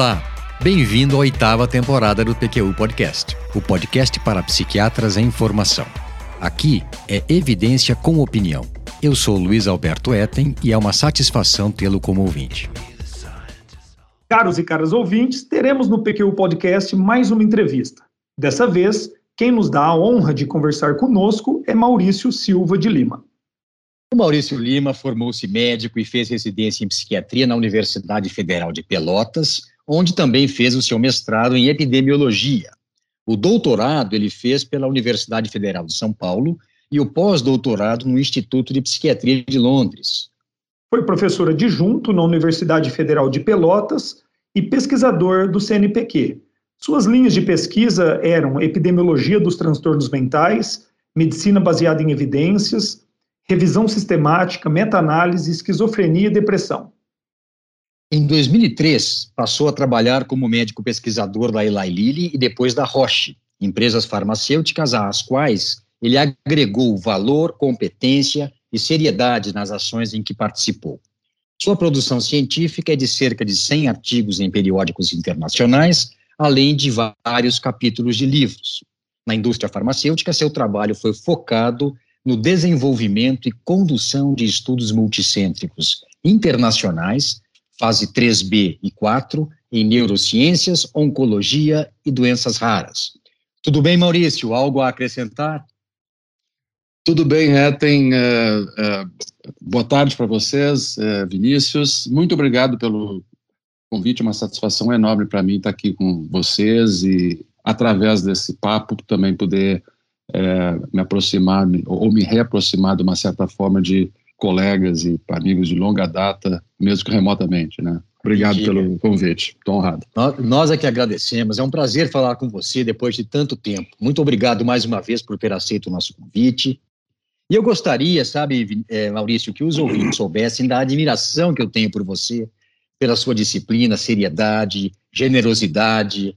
Olá, bem-vindo à oitava temporada do PQU Podcast, o podcast para psiquiatras em formação. Aqui é evidência com opinião. Eu sou Luiz Alberto Etten e é uma satisfação tê-lo como ouvinte. Caros e caras ouvintes, teremos no PQU Podcast mais uma entrevista. Dessa vez, quem nos dá a honra de conversar conosco é Maurício Silva de Lima. O Maurício Lima formou-se médico e fez residência em psiquiatria na Universidade Federal de Pelotas, onde também fez o seu mestrado em epidemiologia. O doutorado ele fez pela Universidade Federal de São Paulo e o pós-doutorado no Instituto de Psiquiatria de Londres. Foi professor adjunto na Universidade Federal de Pelotas e pesquisador do CNPq. Suas linhas de pesquisa eram epidemiologia dos transtornos mentais, medicina baseada em evidências, revisão sistemática, meta-análise, esquizofrenia e depressão. Em 2003, passou a trabalhar como médico pesquisador da Eli Lilly e depois da Roche, empresas farmacêuticas às quais ele agregou valor, competência e seriedade nas ações em que participou. Sua produção científica é de cerca de 100 artigos em periódicos internacionais, além de vários capítulos de livros. Na indústria farmacêutica, seu trabalho foi focado no desenvolvimento e condução de estudos multicêntricos internacionais, fase 3B e 4, em neurociências, oncologia e doenças raras. Tudo bem, Maurício? Algo a acrescentar? Tudo bem, Eten. É, é, boa tarde para vocês, é, Vinícius. Muito obrigado pelo convite, uma satisfação enorme para mim estar aqui com vocês e, através desse papo, também poder é, me aproximar ou me reaproximar de uma certa forma de colegas e amigos de longa data, mesmo que remotamente, né? Obrigado pelo convite, estou honrado. Nós é que agradecemos, é um prazer falar com você depois de tanto tempo. Muito obrigado mais uma vez por ter aceito o nosso convite. E eu gostaria, sabe, é, Maurício, que os ouvintes soubessem da admiração que eu tenho por você, pela sua disciplina, seriedade, generosidade.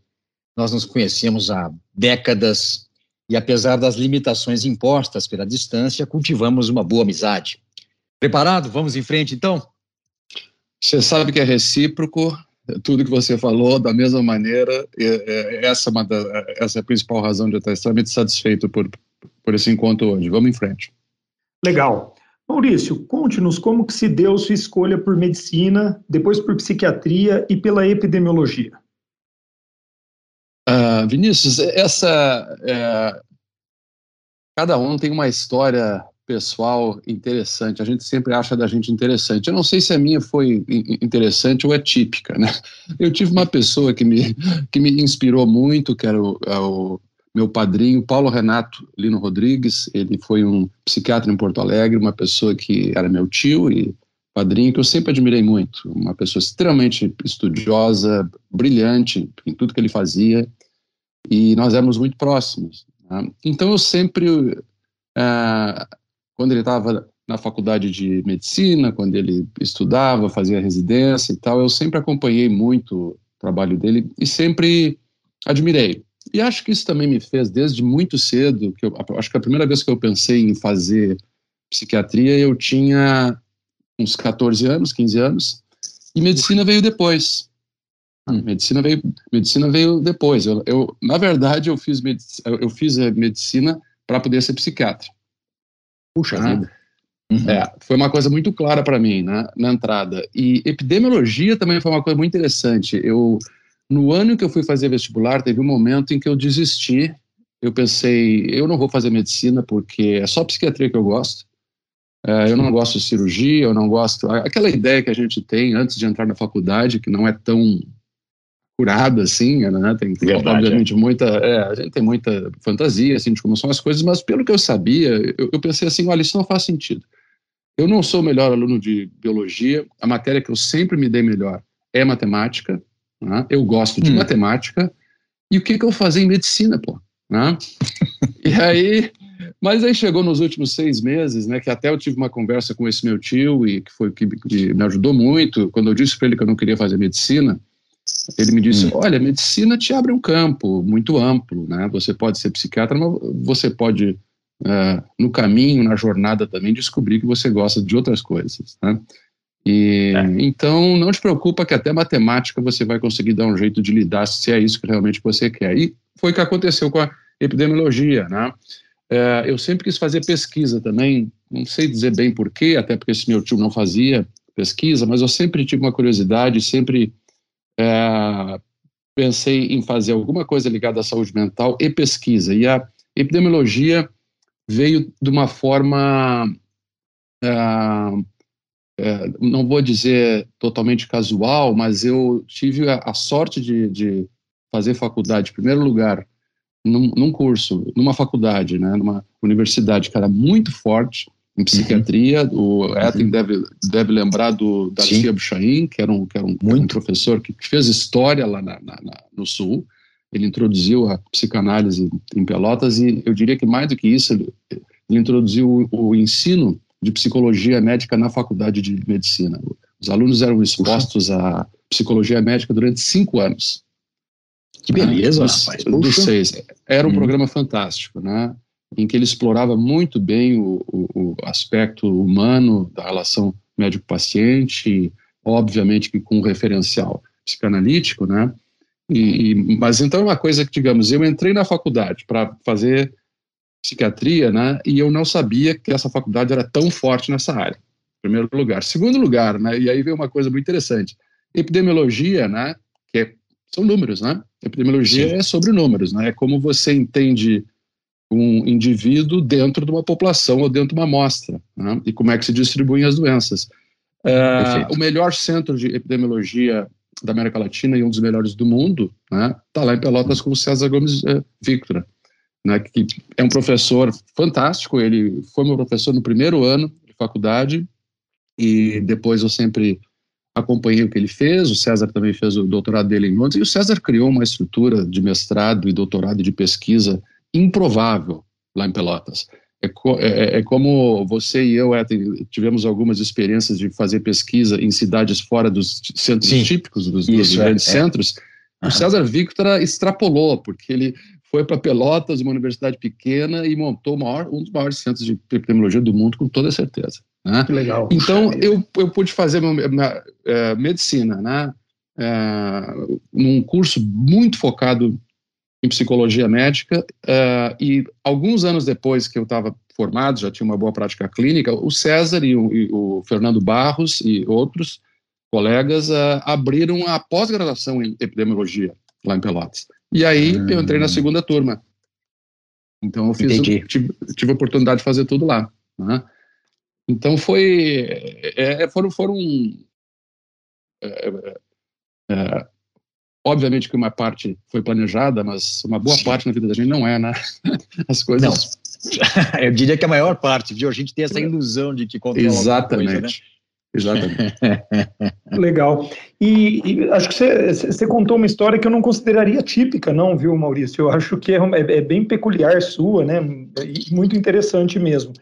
Nós nos conhecemos há décadas e, apesar das limitações impostas pela distância, cultivamos uma boa amizade. Preparado? Vamos em frente, então? Você sabe que é recíproco, tudo que você falou, da mesma maneira, essa, é uma da, essa é a principal razão de eu estar extremamente satisfeito por, por esse encontro hoje. Vamos em frente. Legal. Maurício, conte-nos como que se deu sua escolha por medicina, depois por psiquiatria e pela epidemiologia. Uh, Vinícius, essa é, cada um tem uma história pessoal interessante. A gente sempre acha da gente interessante. Eu não sei se a minha foi interessante ou é típica, né? Eu tive uma pessoa que me que me inspirou muito, que era o, é o meu padrinho, Paulo Renato Lino Rodrigues. Ele foi um psiquiatra em Porto Alegre, uma pessoa que era meu tio e padrinho que eu sempre admirei muito, uma pessoa extremamente estudiosa, brilhante em tudo que ele fazia, e nós éramos muito próximos. Né? Então eu sempre, ah, quando ele estava na faculdade de medicina, quando ele estudava, fazia residência e tal, eu sempre acompanhei muito o trabalho dele e sempre admirei. E acho que isso também me fez, desde muito cedo, que eu, acho que a primeira vez que eu pensei em fazer psiquiatria, eu tinha uns 14 anos, 15 anos, e medicina veio depois. Hum. Medicina veio, medicina veio depois. Eu, eu na verdade, eu fiz, medicina, eu fiz a medicina para poder ser psiquiatra. Puxa ah. vida. Uhum. É, foi uma coisa muito clara para mim né, na entrada. E epidemiologia também foi uma coisa muito interessante. Eu, no ano que eu fui fazer vestibular, teve um momento em que eu desisti. Eu pensei, eu não vou fazer medicina porque é só psiquiatria que eu gosto. É, eu não gosto de cirurgia, eu não gosto. Aquela ideia que a gente tem antes de entrar na faculdade, que não é tão curada assim, né? Tem, Verdade, obviamente, é. muita. É, a gente tem muita fantasia assim, de como são as coisas, mas pelo que eu sabia, eu, eu pensei assim: olha, isso não faz sentido. Eu não sou o melhor aluno de biologia, a matéria que eu sempre me dei melhor é matemática, né? eu gosto de hum. matemática, e o que, que eu fazia em medicina, pô? Né? e aí mas aí chegou nos últimos seis meses, né, que até eu tive uma conversa com esse meu tio e que foi que, que me ajudou muito. Quando eu disse para ele que eu não queria fazer medicina, ele me disse: hum. Olha, medicina te abre um campo muito amplo, né? Você pode ser psiquiatra, mas você pode, uh, no caminho, na jornada também, descobrir que você gosta de outras coisas, né? E, é. Então, não te preocupa que até matemática você vai conseguir dar um jeito de lidar se é isso que realmente você quer. E foi o que aconteceu com a epidemiologia, né? É, eu sempre quis fazer pesquisa também, não sei dizer bem porquê, até porque esse meu tio não fazia pesquisa, mas eu sempre tive uma curiosidade, sempre é, pensei em fazer alguma coisa ligada à saúde mental e pesquisa. E a epidemiologia veio de uma forma, é, é, não vou dizer totalmente casual, mas eu tive a, a sorte de, de, fazer faculdade, em primeiro lugar, num, num, curso, numa faculdade, né, numa universidade que era muito forte em psiquiatria. Uhum. O Ethan uhum. deve, deve lembrar do Darcia Buchain, que era um, que era um, um professor que, que, fez história lá na, na, na, no Sul. Ele introduziu a psicanálise em Pelotas e eu diria que mais do que isso, ele, ele introduziu o, o ensino de psicologia médica na faculdade de medicina. Os alunos eram expostos à psicologia médica durante cinco anos. Que beleza, dos, rapaz. Dos seis. Era um hum. programa fantástico, né? Em que ele explorava muito bem o, o, o aspecto humano da relação médico-paciente, obviamente que com um referencial psicanalítico, né? E, e, mas então é uma coisa que, digamos, eu entrei na faculdade para fazer psiquiatria, né? E eu não sabia que essa faculdade era tão forte nessa área. Primeiro lugar. Segundo lugar, né? E aí veio uma coisa muito interessante. Epidemiologia, né? Que é, são números, né? Epidemiologia Sim. é sobre números, né? É como você entende um indivíduo dentro de uma população ou dentro de uma amostra, né? e como é que se distribuem as doenças. É, o melhor centro de epidemiologia da América Latina e um dos melhores do mundo está né? Tá lá em Pelotas com o César Gomes é, Victor, né? que é um professor fantástico, ele foi meu professor no primeiro ano de faculdade e depois eu sempre acompanhei o que ele fez, o César também fez o doutorado dele em Londres, e o César criou uma estrutura de mestrado e doutorado de pesquisa improvável lá em Pelotas. É, é, é como você e eu é, tivemos algumas experiências de fazer pesquisa em cidades fora dos centros Sim. típicos, dos, dos grandes é, é. centros. O César Victor extrapolou, porque ele foi para Pelotas, uma universidade pequena, e montou maior, um dos maiores centros de epidemiologia do mundo, com toda certeza. Né? Que legal. Então, eu, eu pude fazer minha, minha, uh, medicina, né? Uh, num curso muito focado em psicologia médica, uh, e alguns anos depois que eu estava formado, já tinha uma boa prática clínica, o César e o, e o Fernando Barros e outros colegas uh, abriram a pós-graduação em epidemiologia lá em Pelotas. E aí hum. eu entrei na segunda turma. Então eu fiz, tive, tive, a oportunidade de fazer tudo lá. Né? Então foi, é, foram, foram é, é, obviamente que uma parte foi planejada, mas uma boa parte na vida da gente não é, né? As coisas. Não. Eu diria que a maior parte, viu? A gente tem essa ilusão de que controla Exatamente. Coisa, né? Exatamente. Legal. E, e, acho que você contou uma história que eu não consideraria típica, não, viu, Maurício? Eu acho que é, é, é bem peculiar sua, né? E muito interessante mesmo.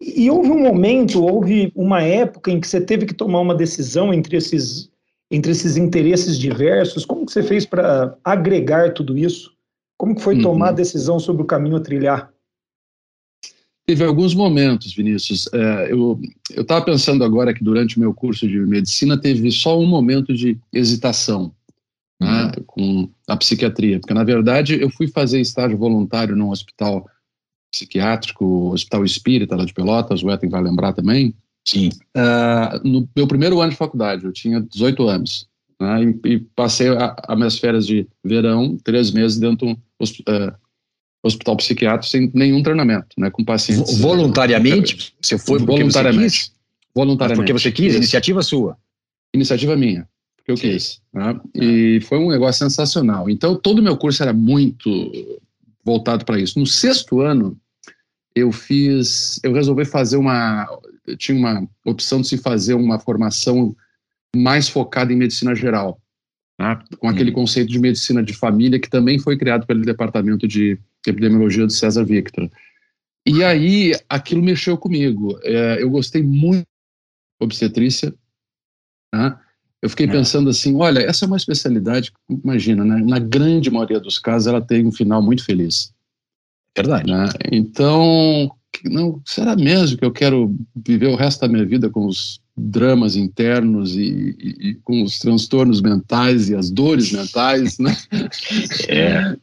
E houve um momento, houve uma época em que você teve que tomar uma decisão entre esses, entre esses interesses diversos. Como que você fez para agregar tudo isso? Como que foi uhum. tomar a decisão sobre o caminho a trilhar? Teve alguns momentos, Vinícius. É, eu estava pensando agora que durante o meu curso de medicina teve só um momento de hesitação né, uhum. com a psiquiatria, porque na verdade eu fui fazer estágio voluntário num hospital psiquiátrico, Hospital Espírita lá de Pelotas, o Ethan vai lembrar também. Sim. Uh, no meu primeiro ano de faculdade, eu tinha 18 anos, né, e, e, passei as minhas férias de verão, três meses dentro de um uh, hospital psiquiátrico sem nenhum treinamento, né, com pacientes. Voluntariamente? Você foi voluntariamente? Você voluntariamente. porque você quis? Iniciativa sua? Iniciativa minha, porque eu Sim. quis. Né? E foi um negócio sensacional. Então, todo o meu curso era muito voltado para isso. No sexto ano, eu fiz, eu resolvi fazer uma, tinha uma opção de se fazer uma formação mais focada em medicina geral, tá? com aquele conceito de medicina de família que também foi criado pelo departamento de epidemiologia de César Victor. E aí aquilo mexeu comigo. É, eu gostei muito de obstetrícia. Tá? Eu fiquei é. pensando assim, olha, essa é uma especialidade, imagina, né? na grande maioria dos casos ela tem um final muito feliz. Verdade. Né? Então, não, será mesmo que eu quero viver o resto da minha vida com os dramas internos e, e, e, com os transtornos mentais e as dores mentais, né? É.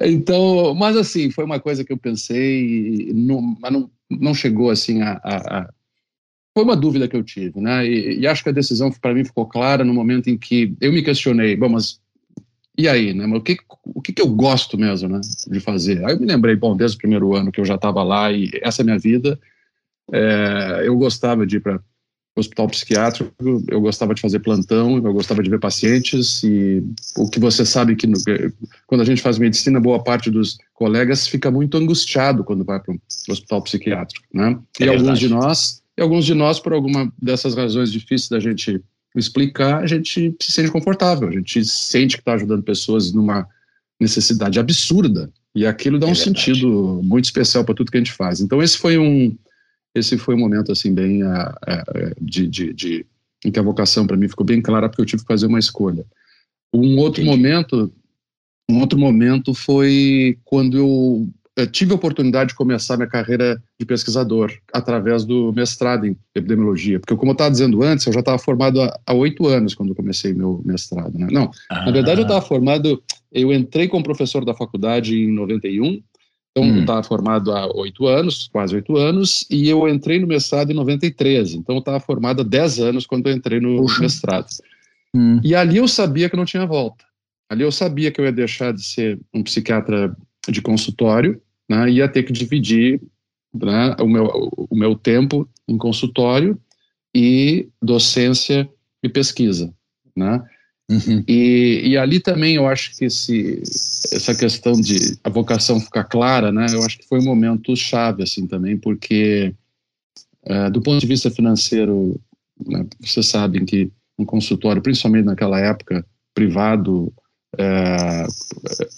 Então, mas assim, foi uma coisa que eu pensei, não, mas não, não chegou assim a, a, a, Foi uma dúvida que eu tive, né? E, e acho que a decisão para mim ficou clara no momento em que eu me questionei, bom, mas e aí, né? Mas o que, o que, que eu gosto mesmo, né, de fazer? Aí eu me lembrei, bom, desde o primeiro ano que eu já estava lá e essa é a minha vida, é, eu gostava de ir para hospital psiquiátrico, eu gostava de fazer plantão, eu gostava de ver pacientes e o que você sabe que no, quando a gente faz medicina, boa parte dos colegas fica muito angustiado quando vai para o hospital psiquiátrico, né? É e alguns de nós, e alguns de nós por alguma dessas razões difíceis da gente explicar, a gente se sente confortável, a gente sente que está ajudando pessoas numa necessidade absurda e aquilo dá é um verdade. sentido muito especial para tudo que a gente faz. Então esse foi um esse foi um momento assim bem uh, uh, de, de, de, em que a vocação para mim ficou bem clara porque eu tive que fazer uma escolha. Um outro Entendi. momento, um outro momento foi quando eu, eu tive a oportunidade de começar minha carreira de pesquisador através do mestrado em epidemiologia, porque como eu estava dizendo antes, eu já estava formado há oito anos quando eu comecei meu mestrado. Né? Não, ah. na verdade eu estava formado, eu entrei como professor da faculdade em 91 então, hum. eu estava formado há oito anos, quase oito anos, e eu entrei no mestrado em 93. Então, eu estava formado há dez anos quando eu entrei no Puxa. mestrado. Hum. E ali eu sabia que não tinha volta. Ali eu sabia que eu ia deixar de ser um psiquiatra de consultório, né, ia ter que dividir né, o, meu, o meu tempo em consultório e docência e pesquisa. Né? Uhum. E, e ali também eu acho que esse, essa questão de a vocação ficar clara, né? Eu acho que foi um momento chave assim também, porque uh, do ponto de vista financeiro, né, vocês sabem que um consultório, principalmente naquela época, privado, é,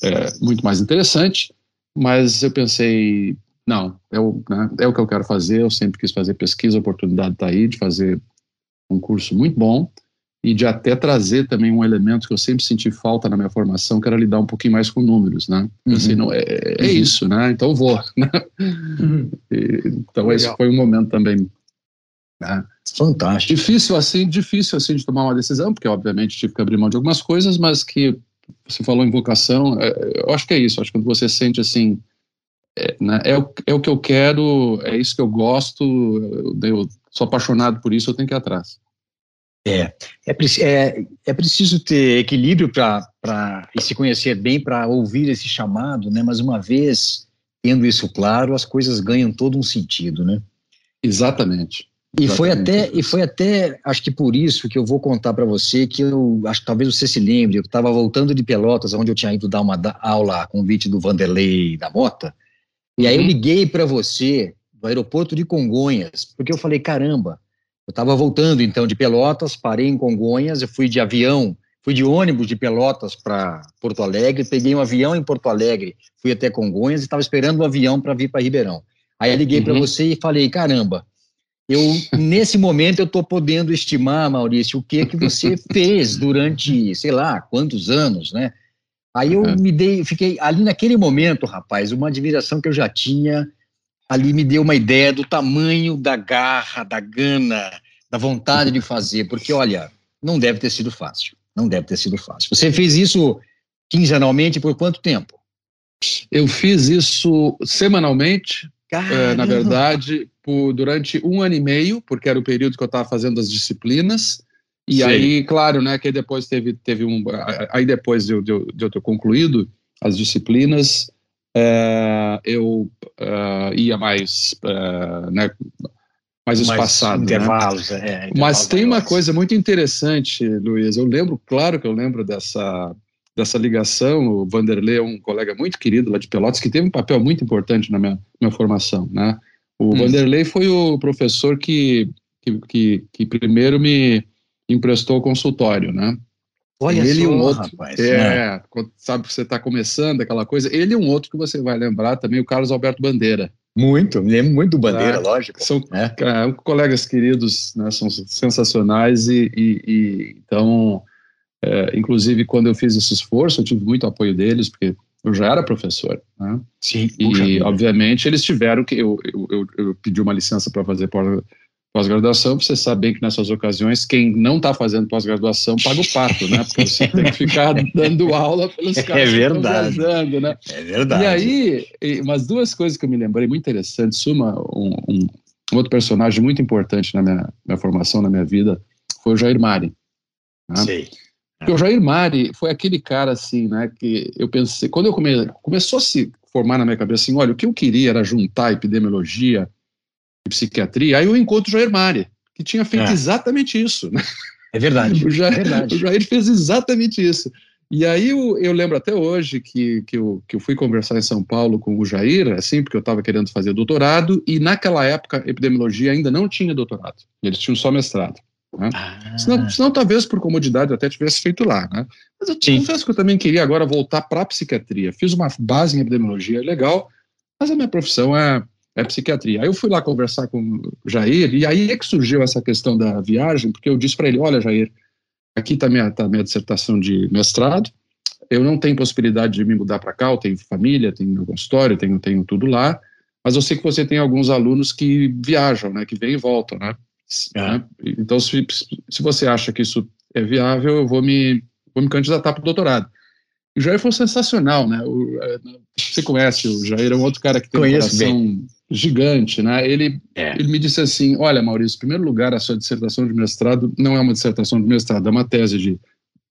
é, muito mais interessante. Mas eu pensei, não, é o, né, é o que eu quero fazer. Eu sempre quis fazer pesquisa, a oportunidade está aí de fazer um curso muito bom e de até trazer também um elemento que eu sempre senti falta na minha formação, que era lidar um pouquinho mais com números, né? Uhum. Assim, não, é, é uhum. isso, né? Então vou, né? Uhum. E, então Legal. esse foi um momento também né? Fantástico. Difícil assim, difícil assim de tomar uma decisão, porque obviamente tive que abrir mão de algumas coisas, mas que você falou em vocação, é, eu acho que é isso, acho que quando você sente assim, é, né, é, o, é o que eu quero, é isso que eu gosto, eu, eu sou apaixonado por isso, eu tenho que ir atrás. É, é, é, é preciso ter equilíbrio para e se conhecer bem para ouvir esse chamado, né? Mas uma vez tendo isso claro, as coisas ganham todo um sentido, né? Exatamente. E foi até e foi até acho que por isso que eu vou contar para você que eu acho que talvez você se lembre, eu estava voltando de Pelotas, onde eu tinha ido dar uma aula a convite do Vanderlei da Mota, e aí eu uhum. liguei para você do aeroporto de Congonhas, porque eu falei caramba eu estava voltando então de Pelotas, parei em Congonhas, eu fui de avião, fui de ônibus de Pelotas para Porto Alegre, peguei um avião em Porto Alegre, fui até Congonhas e estava esperando o um avião para vir para Ribeirão. Aí eu liguei uhum. para você e falei, caramba, eu nesse momento eu estou podendo estimar, Maurício, o que que você fez durante, sei lá, quantos anos, né? Aí eu uhum. me dei, fiquei ali naquele momento, rapaz, uma admiração que eu já tinha ali me deu uma ideia do tamanho da garra, da gana, da vontade de fazer, porque olha, não deve ter sido fácil. Não deve ter sido fácil. Você fez isso quinzenalmente por quanto tempo? Eu fiz isso semanalmente, é, na verdade, por, durante um ano e meio, porque era o período que eu estava fazendo as disciplinas. E Sim. aí, claro, né, que depois teve, teve um. Aí depois de, de, de eu ter concluído as disciplinas, é, eu é, ia mais, é, né, mais espaçado. Mais né? intervalos, né? é, intervalos. Mas tem uma coisa muito interessante, Luiz. Eu lembro, claro que eu lembro dessa, dessa ligação. O Vanderlei é um colega muito querido lá de Pelotas, que teve um papel muito importante na minha, minha formação. Né? O hum. Vanderlei foi o professor que, que, que, que primeiro me emprestou o consultório, né? Olha ele só, um outro, rapaz. É, né? sabe que você está começando, aquela coisa. Ele e um outro que você vai lembrar também, o Carlos Alberto Bandeira. Muito, me lembro muito do Bandeira, é, lógico. São é. É, colegas queridos, né, são sensacionais e, e, e então, é, inclusive quando eu fiz esse esforço, eu tive muito apoio deles, porque eu já era professor, né? Sim. E, obviamente, eles tiveram que, eu, eu, eu, eu pedi uma licença para fazer Pós-graduação, você sabe bem que nessas ocasiões, quem não está fazendo pós-graduação paga o pato, né? Porque você tem que ficar dando aula pelos é caras é verdade. que estão né? É verdade. E aí, umas duas coisas que eu me lembrei muito interessantes. Uma, um, um, outro personagem muito importante na minha, minha, formação, na minha vida, foi o Jair Mari. Né? Sei. Porque o Jair Mari foi aquele cara, assim, né, que eu pensei, quando eu come, começou a se formar na minha cabeça, assim, olha, o que eu queria era juntar epidemiologia, psiquiatria, aí eu encontro o Jair Mari, que tinha feito é. exatamente isso. Né? É verdade, o Jair, é verdade. O Jair fez exatamente isso. E aí eu, eu, lembro até hoje que, que, eu, que eu fui conversar em São Paulo com o Jair, assim, porque eu estava querendo fazer doutorado, e naquela época epidemiologia ainda não tinha doutorado, eles tinham só mestrado. Né? Ah. Senão, senão, talvez por comodidade eu até tivesse feito lá. Né? Mas eu Sim. confesso que eu também queria agora voltar para a psiquiatria. Fiz uma base em epidemiologia legal, mas a minha profissão é é psiquiatria. Aí eu fui lá conversar com o Jair, e aí é que surgiu essa questão da viagem, porque eu disse para ele: olha, Jair, aqui está minha, tá minha dissertação de mestrado, eu não tenho possibilidade de me mudar para cá, eu tenho família, tenho consultório, tenho, tenho tudo lá, mas eu sei que você tem alguns alunos que viajam, né, que vêm e voltam, né? Né? Então, se, se você acha que isso é viável, eu vou me, vou me candidatar para o doutorado. O Jair foi sensacional, né? O, é, você conhece o Jair, é um outro cara que tem Conheço um coração bem. gigante, né? Ele, é. ele me disse assim, olha, Maurício, em primeiro lugar, a sua dissertação de mestrado não é uma dissertação de mestrado, é uma tese de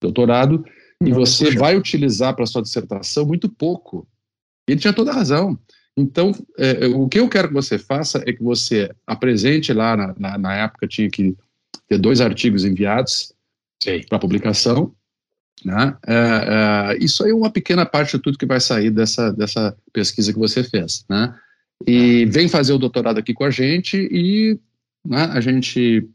doutorado, e você puxa. vai utilizar para sua dissertação muito pouco. Ele tinha toda a razão. Então, é, o que eu quero que você faça é que você apresente lá, na, na, na época tinha que ter dois artigos enviados para publicação, né? É, é, isso aí é uma pequena parte de tudo que vai sair dessa, dessa pesquisa que você fez. Né? E vem fazer o doutorado aqui com a gente e né, a gente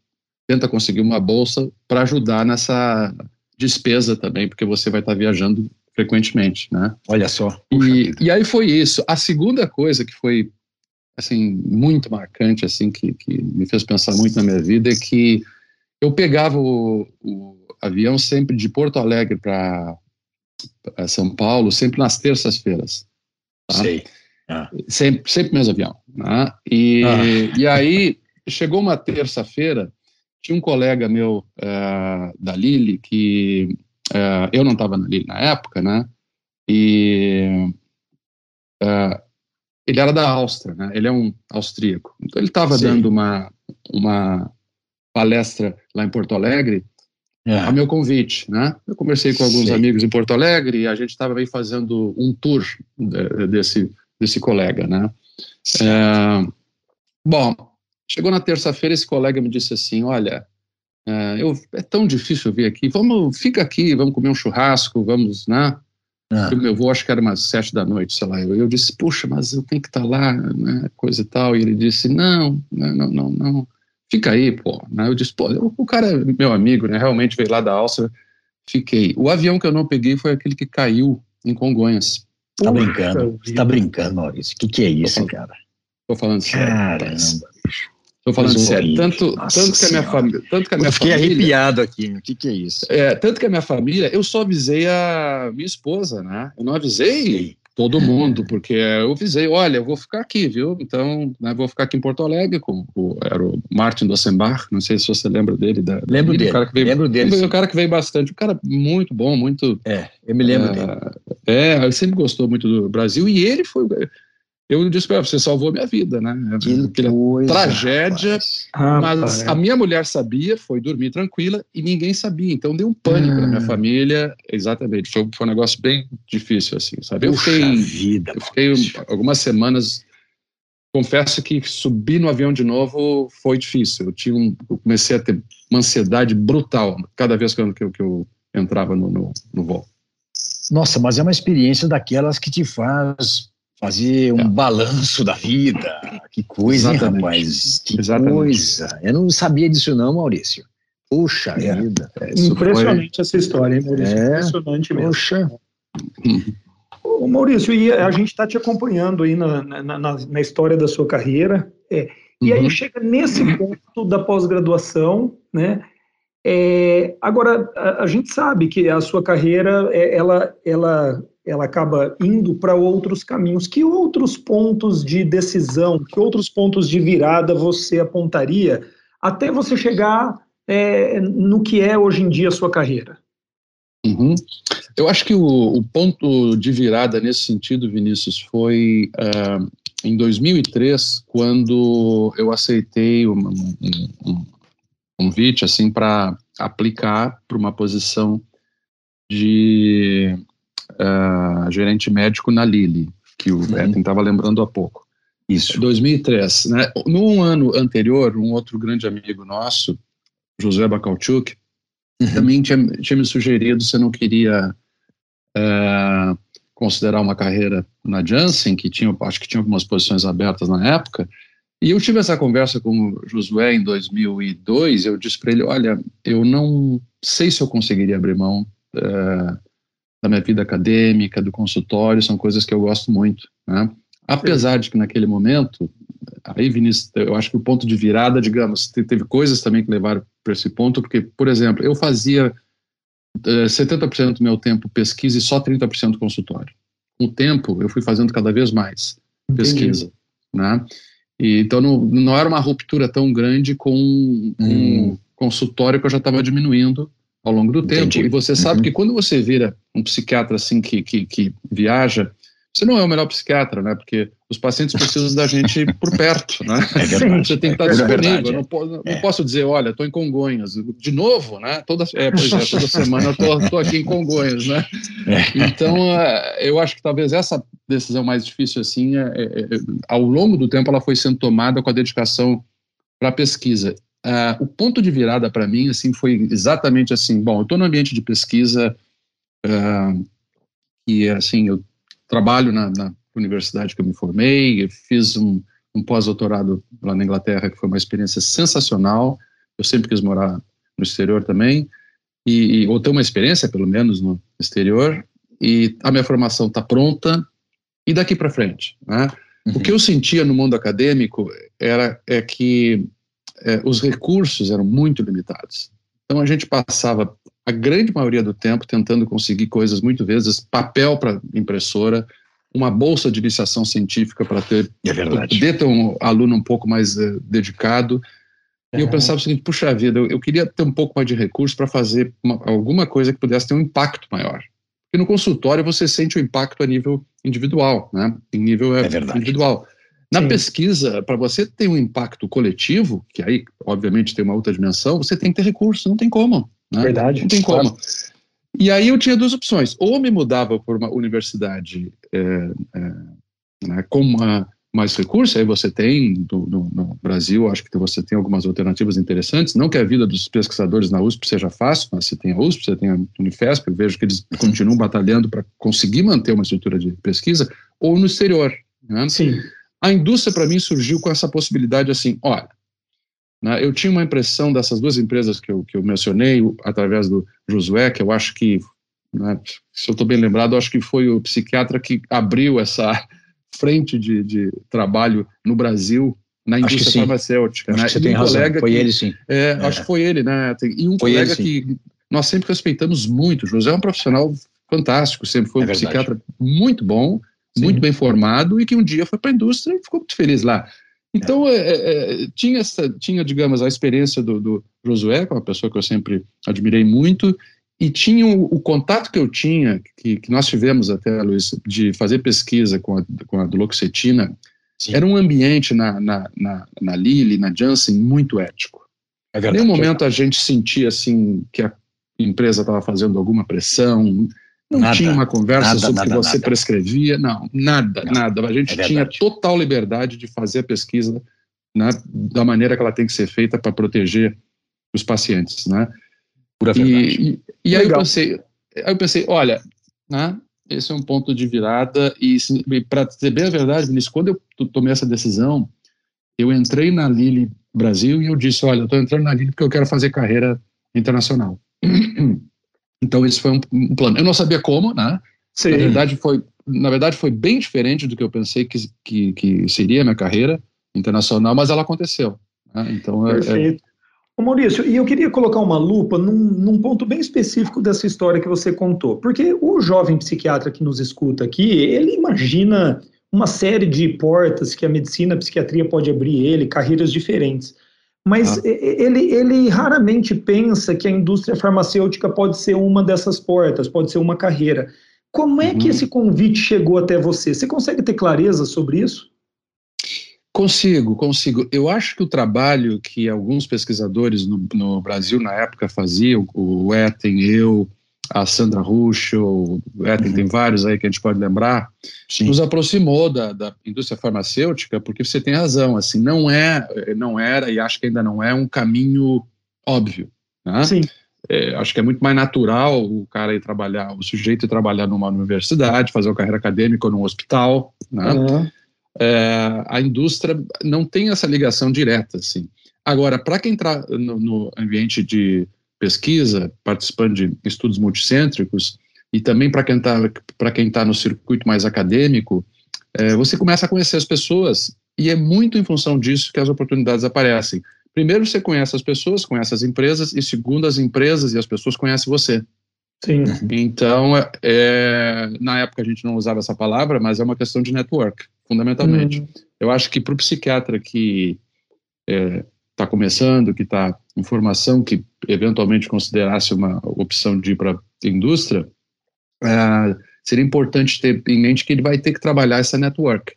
tenta conseguir uma bolsa para ajudar nessa despesa também, porque você vai estar tá viajando frequentemente, né? Olha só. E, e, aí foi isso. A segunda coisa que foi assim muito marcante, assim que, que me fez pensar muito na minha vida é que eu pegava o, o avião sempre de Porto Alegre para São Paulo, sempre nas terças-feiras. Tá? Sei. Ah. Sempre, sempre mesmo avião. Né? E, ah. e aí, chegou uma terça-feira, tinha um colega meu uh, da Lili, que uh, eu não estava na Lili na época, né? E uh, ele era da Áustria, né? Ele é um austríaco. Então ele estava dando uma, uma palestra lá em Porto Alegre é. a meu convite, né? Eu conversei com alguns Sim. amigos em Porto Alegre e a gente estava aí fazendo um tour de, desse, desse colega, né? É, bom, chegou na terça-feira, esse colega me disse assim, olha, é, eu, é tão difícil vir aqui, vamos, fica aqui, vamos comer um churrasco, vamos, né? Ah. Eu, meu avô, acho que era umas sete da noite, sei lá. Eu, eu disse, puxa, mas eu tenho que estar tá lá, né, coisa e tal. E ele disse, não, não, não, não fica aí, pô. Né? Eu disse, pô, o cara é meu amigo, né? Realmente veio lá da Áustria, fiquei. O avião que eu não peguei foi aquele que caiu em Congonhas. Tá brincando, você tá brincando, Maurício. O que, que é isso, tô cara? Tô falando sério. Caramba, Tô falando sério. Tanto, tanto que a minha família. Tanto que a minha eu fiquei família, arrepiado aqui. O que, que é isso? É, tanto que a minha família, eu só avisei a minha esposa, né? Eu não avisei todo mundo, porque eu avisei, olha, eu vou ficar aqui, viu? Então, né, vou ficar aqui em Porto Alegre com o, era o Martin Dossenbach, não sei se você lembra dele. Da, lembro dele, cara que veio, lembro dele. O cara que veio bastante, um cara muito bom, muito... É, eu me lembro é, dele. É, ele sempre gostou muito do Brasil, e ele foi eu disse para você salvou minha vida, né? Que coisa, tragédia, mas a minha mulher sabia, foi dormir tranquila e ninguém sabia, então deu um pânico na minha ah. família, exatamente, foi, foi um negócio bem difícil assim, sabe? Eu fiquei, vida, eu fiquei algumas semanas, confesso que subir no avião de novo foi difícil, eu tinha um, eu comecei a ter uma ansiedade brutal cada vez que eu, que eu, que eu entrava no, no, no voo. Nossa, mas é uma experiência daquelas que te faz fazer um é. balanço da vida. Que coisa, hein, rapaz? Que Exatamente. coisa. Eu não sabia disso não, Maurício. Puxa é. vida. É, Impressionante foi... essa história, hein, Maurício? É. Impressionante mesmo. Puxa. Ô, Maurício, e a gente está te acompanhando aí na, na, na, na, história da sua carreira. É, e uhum. aí chega nesse ponto da pós-graduação, né? É, agora, a, a, gente sabe que a sua carreira, é, ela, ela ela acaba indo para outros caminhos. Que outros pontos de decisão, que outros pontos de virada você apontaria até você chegar é, no que é hoje em dia a sua carreira? Uhum. Eu acho que o, o, ponto de virada nesse sentido, Vinícius, foi uh, em 2003, quando eu aceitei um, um, um convite assim para aplicar para uma posição de uh, gerente médico na Lili, que o uhum. Beto estava lembrando há pouco. Isso. 2003. Né? No ano anterior, um outro grande amigo nosso, José Bacalchuk, uhum. também tinha, tinha, me sugerido se eu não queria uh, considerar uma carreira na Janssen, que tinha, acho que tinha algumas posições abertas na época, e eu tive essa conversa com o Josué em 2002. Eu disse para ele: Olha, eu não sei se eu conseguiria abrir mão uh, da minha vida acadêmica, do consultório, são coisas que eu gosto muito. Né? Apesar de que naquele momento, aí Vinícius, eu acho que o ponto de virada, digamos, teve coisas também que levaram para esse ponto, porque, por exemplo, eu fazia uh, eh, 70% do meu tempo pesquisa e só 30% consultório. Com o tempo, eu fui fazendo cada vez mais pesquisa. Entendi. Né? E, então não, não era uma ruptura tão grande com um hum. consultório que eu já estava diminuindo ao longo do Entendi. tempo. E você sabe uhum. que quando você vira um psiquiatra assim que, que, que viaja, você não é o melhor psiquiatra, né? Porque os pacientes precisam da gente por perto, né? É verdade. Você tem que estar é disponível. Não, posso, não é. posso dizer, olha, estou em Congonhas. De novo, né? Toda, é, pois é, toda semana eu estou aqui em Congonhas, né? É. Então, é, eu acho que talvez essa decisão mais difícil, assim, ao longo do tempo, ela foi sendo tomada com a dedicação para a pesquisa. Uh, o ponto de virada para mim, assim, foi exatamente assim. Bom, eu estou no ambiente de pesquisa uh, e, assim, eu trabalho na, na, universidade que eu me formei, fiz um, um pós-doutorado lá na Inglaterra, que foi uma experiência sensacional. Eu sempre quis morar no exterior também, e, ou ter uma experiência, pelo menos, no exterior. E a minha formação está pronta, e daqui para frente, né? Uhum. O que eu sentia no mundo acadêmico era é que é, os recursos eram muito limitados. Então a gente passava a grande maioria do tempo tentando conseguir coisas, muitas vezes, papel para impressora, uma bolsa de iniciação científica para ter, é verdade. poder ter um aluno um pouco mais uh, dedicado. E eu pensava o seguinte, puxa vida, eu, eu queria ter um pouco mais de recursos para fazer uma, alguma coisa que pudesse ter um impacto maior. Porque no consultório você sente o impacto a nível individual, né? Em nível é, é individual. Na Sim. pesquisa, para você ter um impacto coletivo, que aí, obviamente, tem uma outra dimensão, você tem que ter recursos, não tem como. Né? Verdade. Não tem como. Claro. E aí eu tinha duas opções. Ou me mudava por uma universidade é, é, né, com uma, mais recursos, aí você tem do, no, no, Brasil, acho que você tem algumas alternativas interessantes. Não que a vida dos pesquisadores na USP seja fácil, mas você tem a USP, você tem a Unifesp, eu vejo que eles uhum. continuam batalhando para conseguir manter uma estrutura de pesquisa, ou no exterior. Né? Sim. A indústria, para mim, surgiu com essa possibilidade assim: olha, né? Eu tinha uma impressão dessas duas empresas que eu, que eu mencionei, através do Josué, que eu acho que, né, se eu estou bem lembrado, acho que foi o psiquiatra que abriu essa frente de, de trabalho no Brasil na indústria farmacêutica. Acho né? que você e tem um razão, foi que, ele sim. É, é, Acho que foi ele, né? E um foi colega ele, que nós sempre respeitamos muito. José é um profissional fantástico, sempre foi é um verdade. psiquiatra muito bom, sim. muito bem formado e que um dia foi para a indústria e ficou muito feliz lá. Então, é, é, é, tinha, essa, tinha, digamos, a experiência do, do, Josué, que é uma pessoa que eu sempre admirei muito, e tinha o, o contato que eu tinha, que, que, nós tivemos até, Luiz, de fazer pesquisa com a, com a duloxetina, Sim. era um ambiente na, na, na, na Lilly, na Janssen, muito ético. É verdade, Nenhum momento a gente sentia, assim, que a empresa estava fazendo alguma pressão, não nada, tinha uma conversa nada, sobre o que você nada. prescrevia, não, nada, não, nada. A gente é tinha total liberdade de fazer a pesquisa né, da maneira que ela tem que ser feita para proteger os pacientes, né? Pura. E, e, e aí eu pensei, aí eu pensei, olha, né, esse é um ponto de virada e, para dizer bem a verdade, Vinícius, quando eu tomei essa decisão, eu entrei na Lili Brasil e eu disse, olha, eu estou entrando na Lili porque eu quero fazer carreira internacional. Então esse foi um, um, plano. Eu não sabia como, né? Sim. Na verdade foi, na verdade foi bem diferente do que eu pensei que, que, que seria a minha carreira internacional, mas ela aconteceu. Né? Então é, é Perfeito. É... Ô Maurício, e eu queria colocar uma lupa num, num, ponto bem específico dessa história que você contou, porque o jovem psiquiatra que nos escuta aqui, ele imagina uma série de portas que a medicina, a psiquiatria pode abrir ele, carreiras diferentes. Mas ah. ele, ele raramente pensa que a indústria farmacêutica pode ser uma dessas portas, pode ser uma carreira. Como é uhum. que esse convite chegou até você? Você consegue ter clareza sobre isso? Consigo, consigo. Eu acho que o trabalho que alguns pesquisadores no, no Brasil na época faziam, o Etten, eu, a Sandra Ruschel, o Etten, uhum. tem vários aí que a gente pode lembrar, Sim. nos aproximou da, da, indústria farmacêutica, porque você tem razão, assim, não é, não era e acho que ainda não é um caminho óbvio. Né? Sim. É, acho que é muito mais natural o cara ir trabalhar, o sujeito ir trabalhar numa universidade, fazer uma carreira acadêmica ou num hospital, né? Uhum é, a indústria não tem essa ligação direta, assim. Agora, para quem está no, no, ambiente de pesquisa, participando de estudos multicêntricos, e também para quem está tá no circuito mais acadêmico, é, você começa a conhecer as pessoas e é muito em função disso que as oportunidades aparecem. Primeiro, você conhece as pessoas, conhece as empresas, e segundo, as empresas e as pessoas conhecem você. Sim. Então, é, na época a gente não usava essa palavra, mas é uma questão de network fundamentalmente. Uhum. Eu acho que para o psiquiatra que está é, tá começando, que está em formação, que eventualmente considerasse uma opção de ir para a indústria, é, seria importante ter em mente que ele vai ter que trabalhar essa network.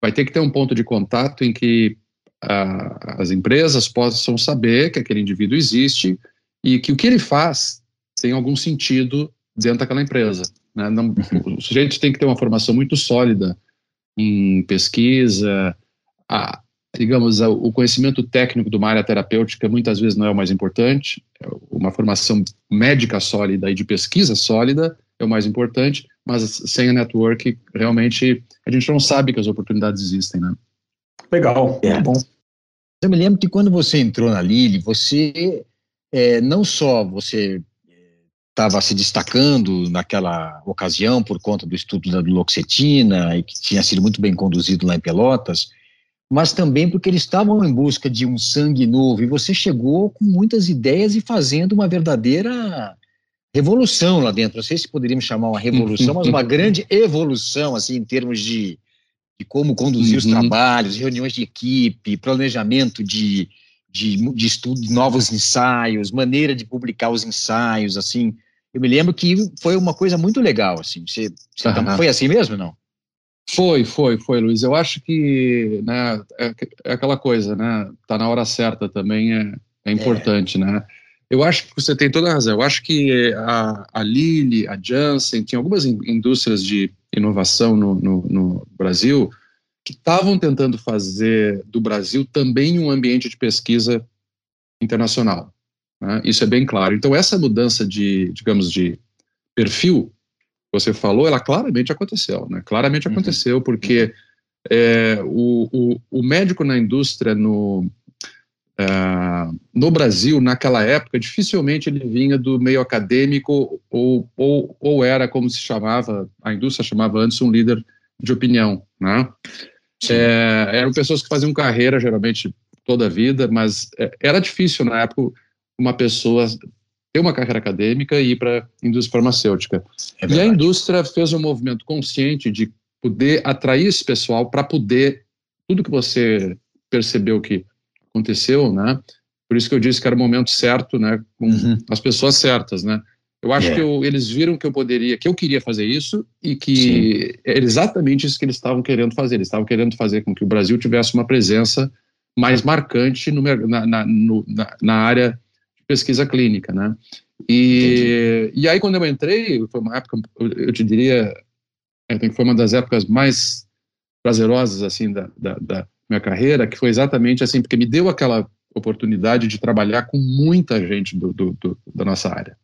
Vai ter que ter um ponto de contato em que as empresas possam saber que aquele indivíduo existe e que o que ele faz tem algum sentido dentro daquela empresa. Né? Não, uhum. o sujeito tem que ter uma formação muito sólida em pesquisa, a, digamos, o conhecimento técnico de uma área terapêutica muitas vezes não é o mais importante, é uma formação médica sólida e de pesquisa sólida é o mais importante, mas sem a network, realmente, a gente não sabe que as oportunidades existem, né? Legal, é. bom. Eu me lembro que quando você entrou na Lili, você, é, não só você estava se destacando naquela ocasião por conta do estudo da duloxetina e que tinha sido muito bem conduzido lá em Pelotas, mas também porque eles estavam em busca de um sangue novo e você chegou com muitas ideias e fazendo uma verdadeira revolução lá dentro. Não sei se poderíamos chamar uma revolução, mas uma grande evolução assim em termos de, de como conduzir uhum. os trabalhos, reuniões de equipe, planejamento de de, de estudo novos ensaios, maneira de publicar os ensaios, assim. Eu me lembro que foi uma coisa muito legal, assim. Você, você uhum. Foi assim mesmo, não? Foi, foi, foi, Luiz. Eu acho que né, é, é aquela coisa, né? Tá na hora certa também é, é importante, é. né? Eu acho que você tem toda a razão. Eu acho que a, a Lilly, a Janssen, tinha algumas indústrias de inovação no, no, no Brasil que estavam tentando fazer do Brasil também um ambiente de pesquisa internacional. Né? Isso é bem claro. Então, essa mudança de, digamos, de perfil, você falou, ela claramente aconteceu. Né? Claramente uhum. aconteceu, porque é, o, o, o, médico na indústria no, uh, no Brasil, naquela época, dificilmente ele vinha do meio acadêmico ou, ou, ou era, como se chamava, a indústria chamava antes, um líder de opinião. Né? É, eram pessoas que faziam carreira, geralmente, toda a vida, mas é, era difícil na época uma pessoa ter uma carreira acadêmica e ir para a indústria farmacêutica. É e a indústria fez um movimento consciente de poder atrair esse pessoal para poder, tudo que você percebeu que aconteceu, né? Por isso que eu disse que era o momento certo, né? Com uhum. as pessoas certas, né? Eu acho yeah. É. que eu, eles viram que eu poderia, que eu queria fazer isso e que Sim. era exatamente isso que eles estavam querendo fazer. Eles estavam querendo fazer com que o Brasil tivesse uma presença mais marcante no, na, na, no, na, na área pesquisa clínica, né? E, e aí quando eu entrei, foi uma época, eu, te diria, que foi uma das épocas mais prazerosas assim da, da, da minha carreira, que foi exatamente assim, porque me deu aquela oportunidade de trabalhar com muita gente do, do, do da nossa área.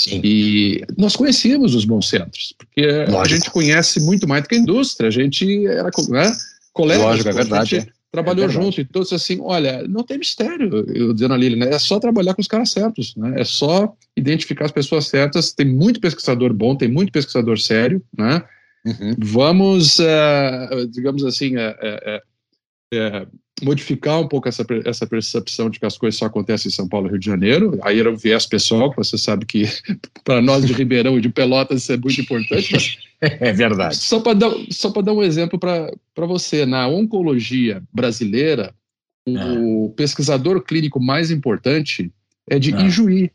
Sim. E nós conhecíamos os bons centros, porque Lógico. a gente conhece muito mais do que a indústria, a gente era né, colega, Lógico, é verdade. É. trabalhou é junto, então assim, olha, não tem mistério, eu dizendo ali, né, é só trabalhar com os caras certos, né, é só identificar as pessoas certas, tem muito pesquisador bom, tem muito pesquisador sério, né, uhum. vamos, uh, digamos assim, uh, uh, modificar um pouco essa, essa percepção de que as coisas só acontecem em São Paulo e Rio de Janeiro. Aí era um viés pessoal, que você sabe que para nós de Ribeirão e de Pelotas isso é muito importante. Mas, é verdade. Só para dar, só dar um exemplo para você, na oncologia brasileira, o é. pesquisador clínico mais importante é de ah. Ijuí,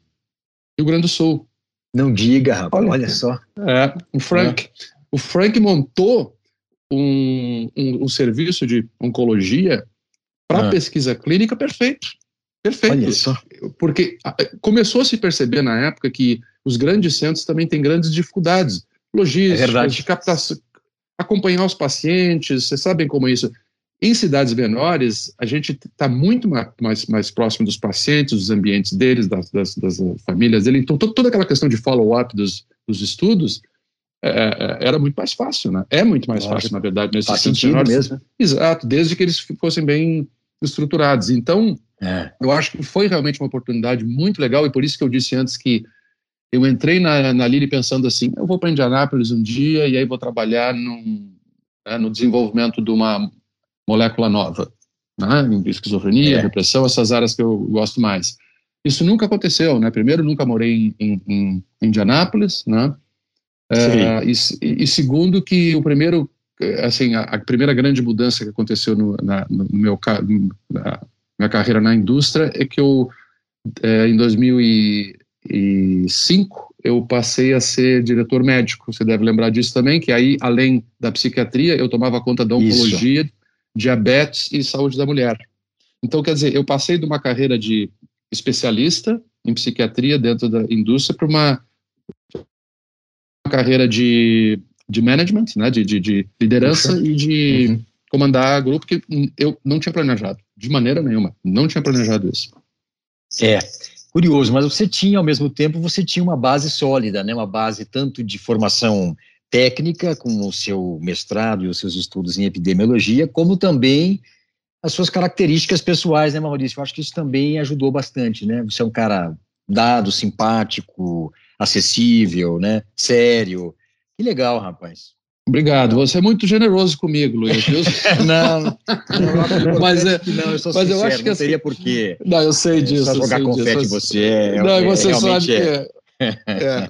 Rio Grande do Sul. Não diga, rapaz, olha, olha só. É, o Frank. É. O Frank montou um, um, um serviço de oncologia para ah. pesquisa clínica perfeito. Perfeito. Olha só. Porque começou a se perceber na época que os grandes centros também têm grandes dificuldades logísticas, é de captação, acompanhar os pacientes, vocês sabem como é isso. Em cidades menores, a gente está muito mais, mais próximo dos pacientes, dos ambientes deles, das, das, das famílias deles. Então, toda aquela questão de follow-up dos, dos estudos é, é, era muito mais fácil, né? É muito mais fácil, na verdade, nesses Faz sentido menores. mesmo. Exato, desde que eles fossem bem estruturados. Então, é. eu acho que foi realmente uma oportunidade muito legal e por isso que eu disse antes que eu entrei na, na Lili pensando assim, eu vou para Indianápolis um dia e aí vou trabalhar num, né, no desenvolvimento de uma molécula nova, né, em esquizofrenia, é. depressão, essas áreas que eu gosto mais. Isso nunca aconteceu, né? Primeiro, nunca morei em, em, em Indianápolis, né? É, e, e, segundo que o primeiro, assim, a, a, primeira grande mudança que aconteceu no, na, no meu na minha carreira na indústria é que eu, é, em 2005, eu passei a ser diretor médico. Você deve lembrar disso também, que aí, além da psiquiatria, eu tomava conta da oncologia, Isso. diabetes e saúde da mulher. Então, quer dizer, eu passei de uma carreira de especialista em psiquiatria dentro da indústria para uma carreira de, de management, né, de, de, de liderança uhum. e de uhum. comandar grupo que eu não tinha planejado, de maneira nenhuma, não tinha planejado isso. É, curioso, mas você tinha, ao mesmo tempo, você tinha uma base sólida, né, uma base tanto de formação técnica, com o seu mestrado e os seus estudos em epidemiologia, como também as suas características pessoais, né, Maurício? Eu acho que isso também ajudou bastante, né? Você é um cara dado, simpático, acessível, né? Sério. Que legal, rapaz. Obrigado, você é muito generoso comigo, Luiz. não, não, mas, é, não, eu sou mas sincero, eu acho que não teria assim, porquê. Não, eu sei disso. Só jogar confete em você. É, não, é, você sabe é. que é. é.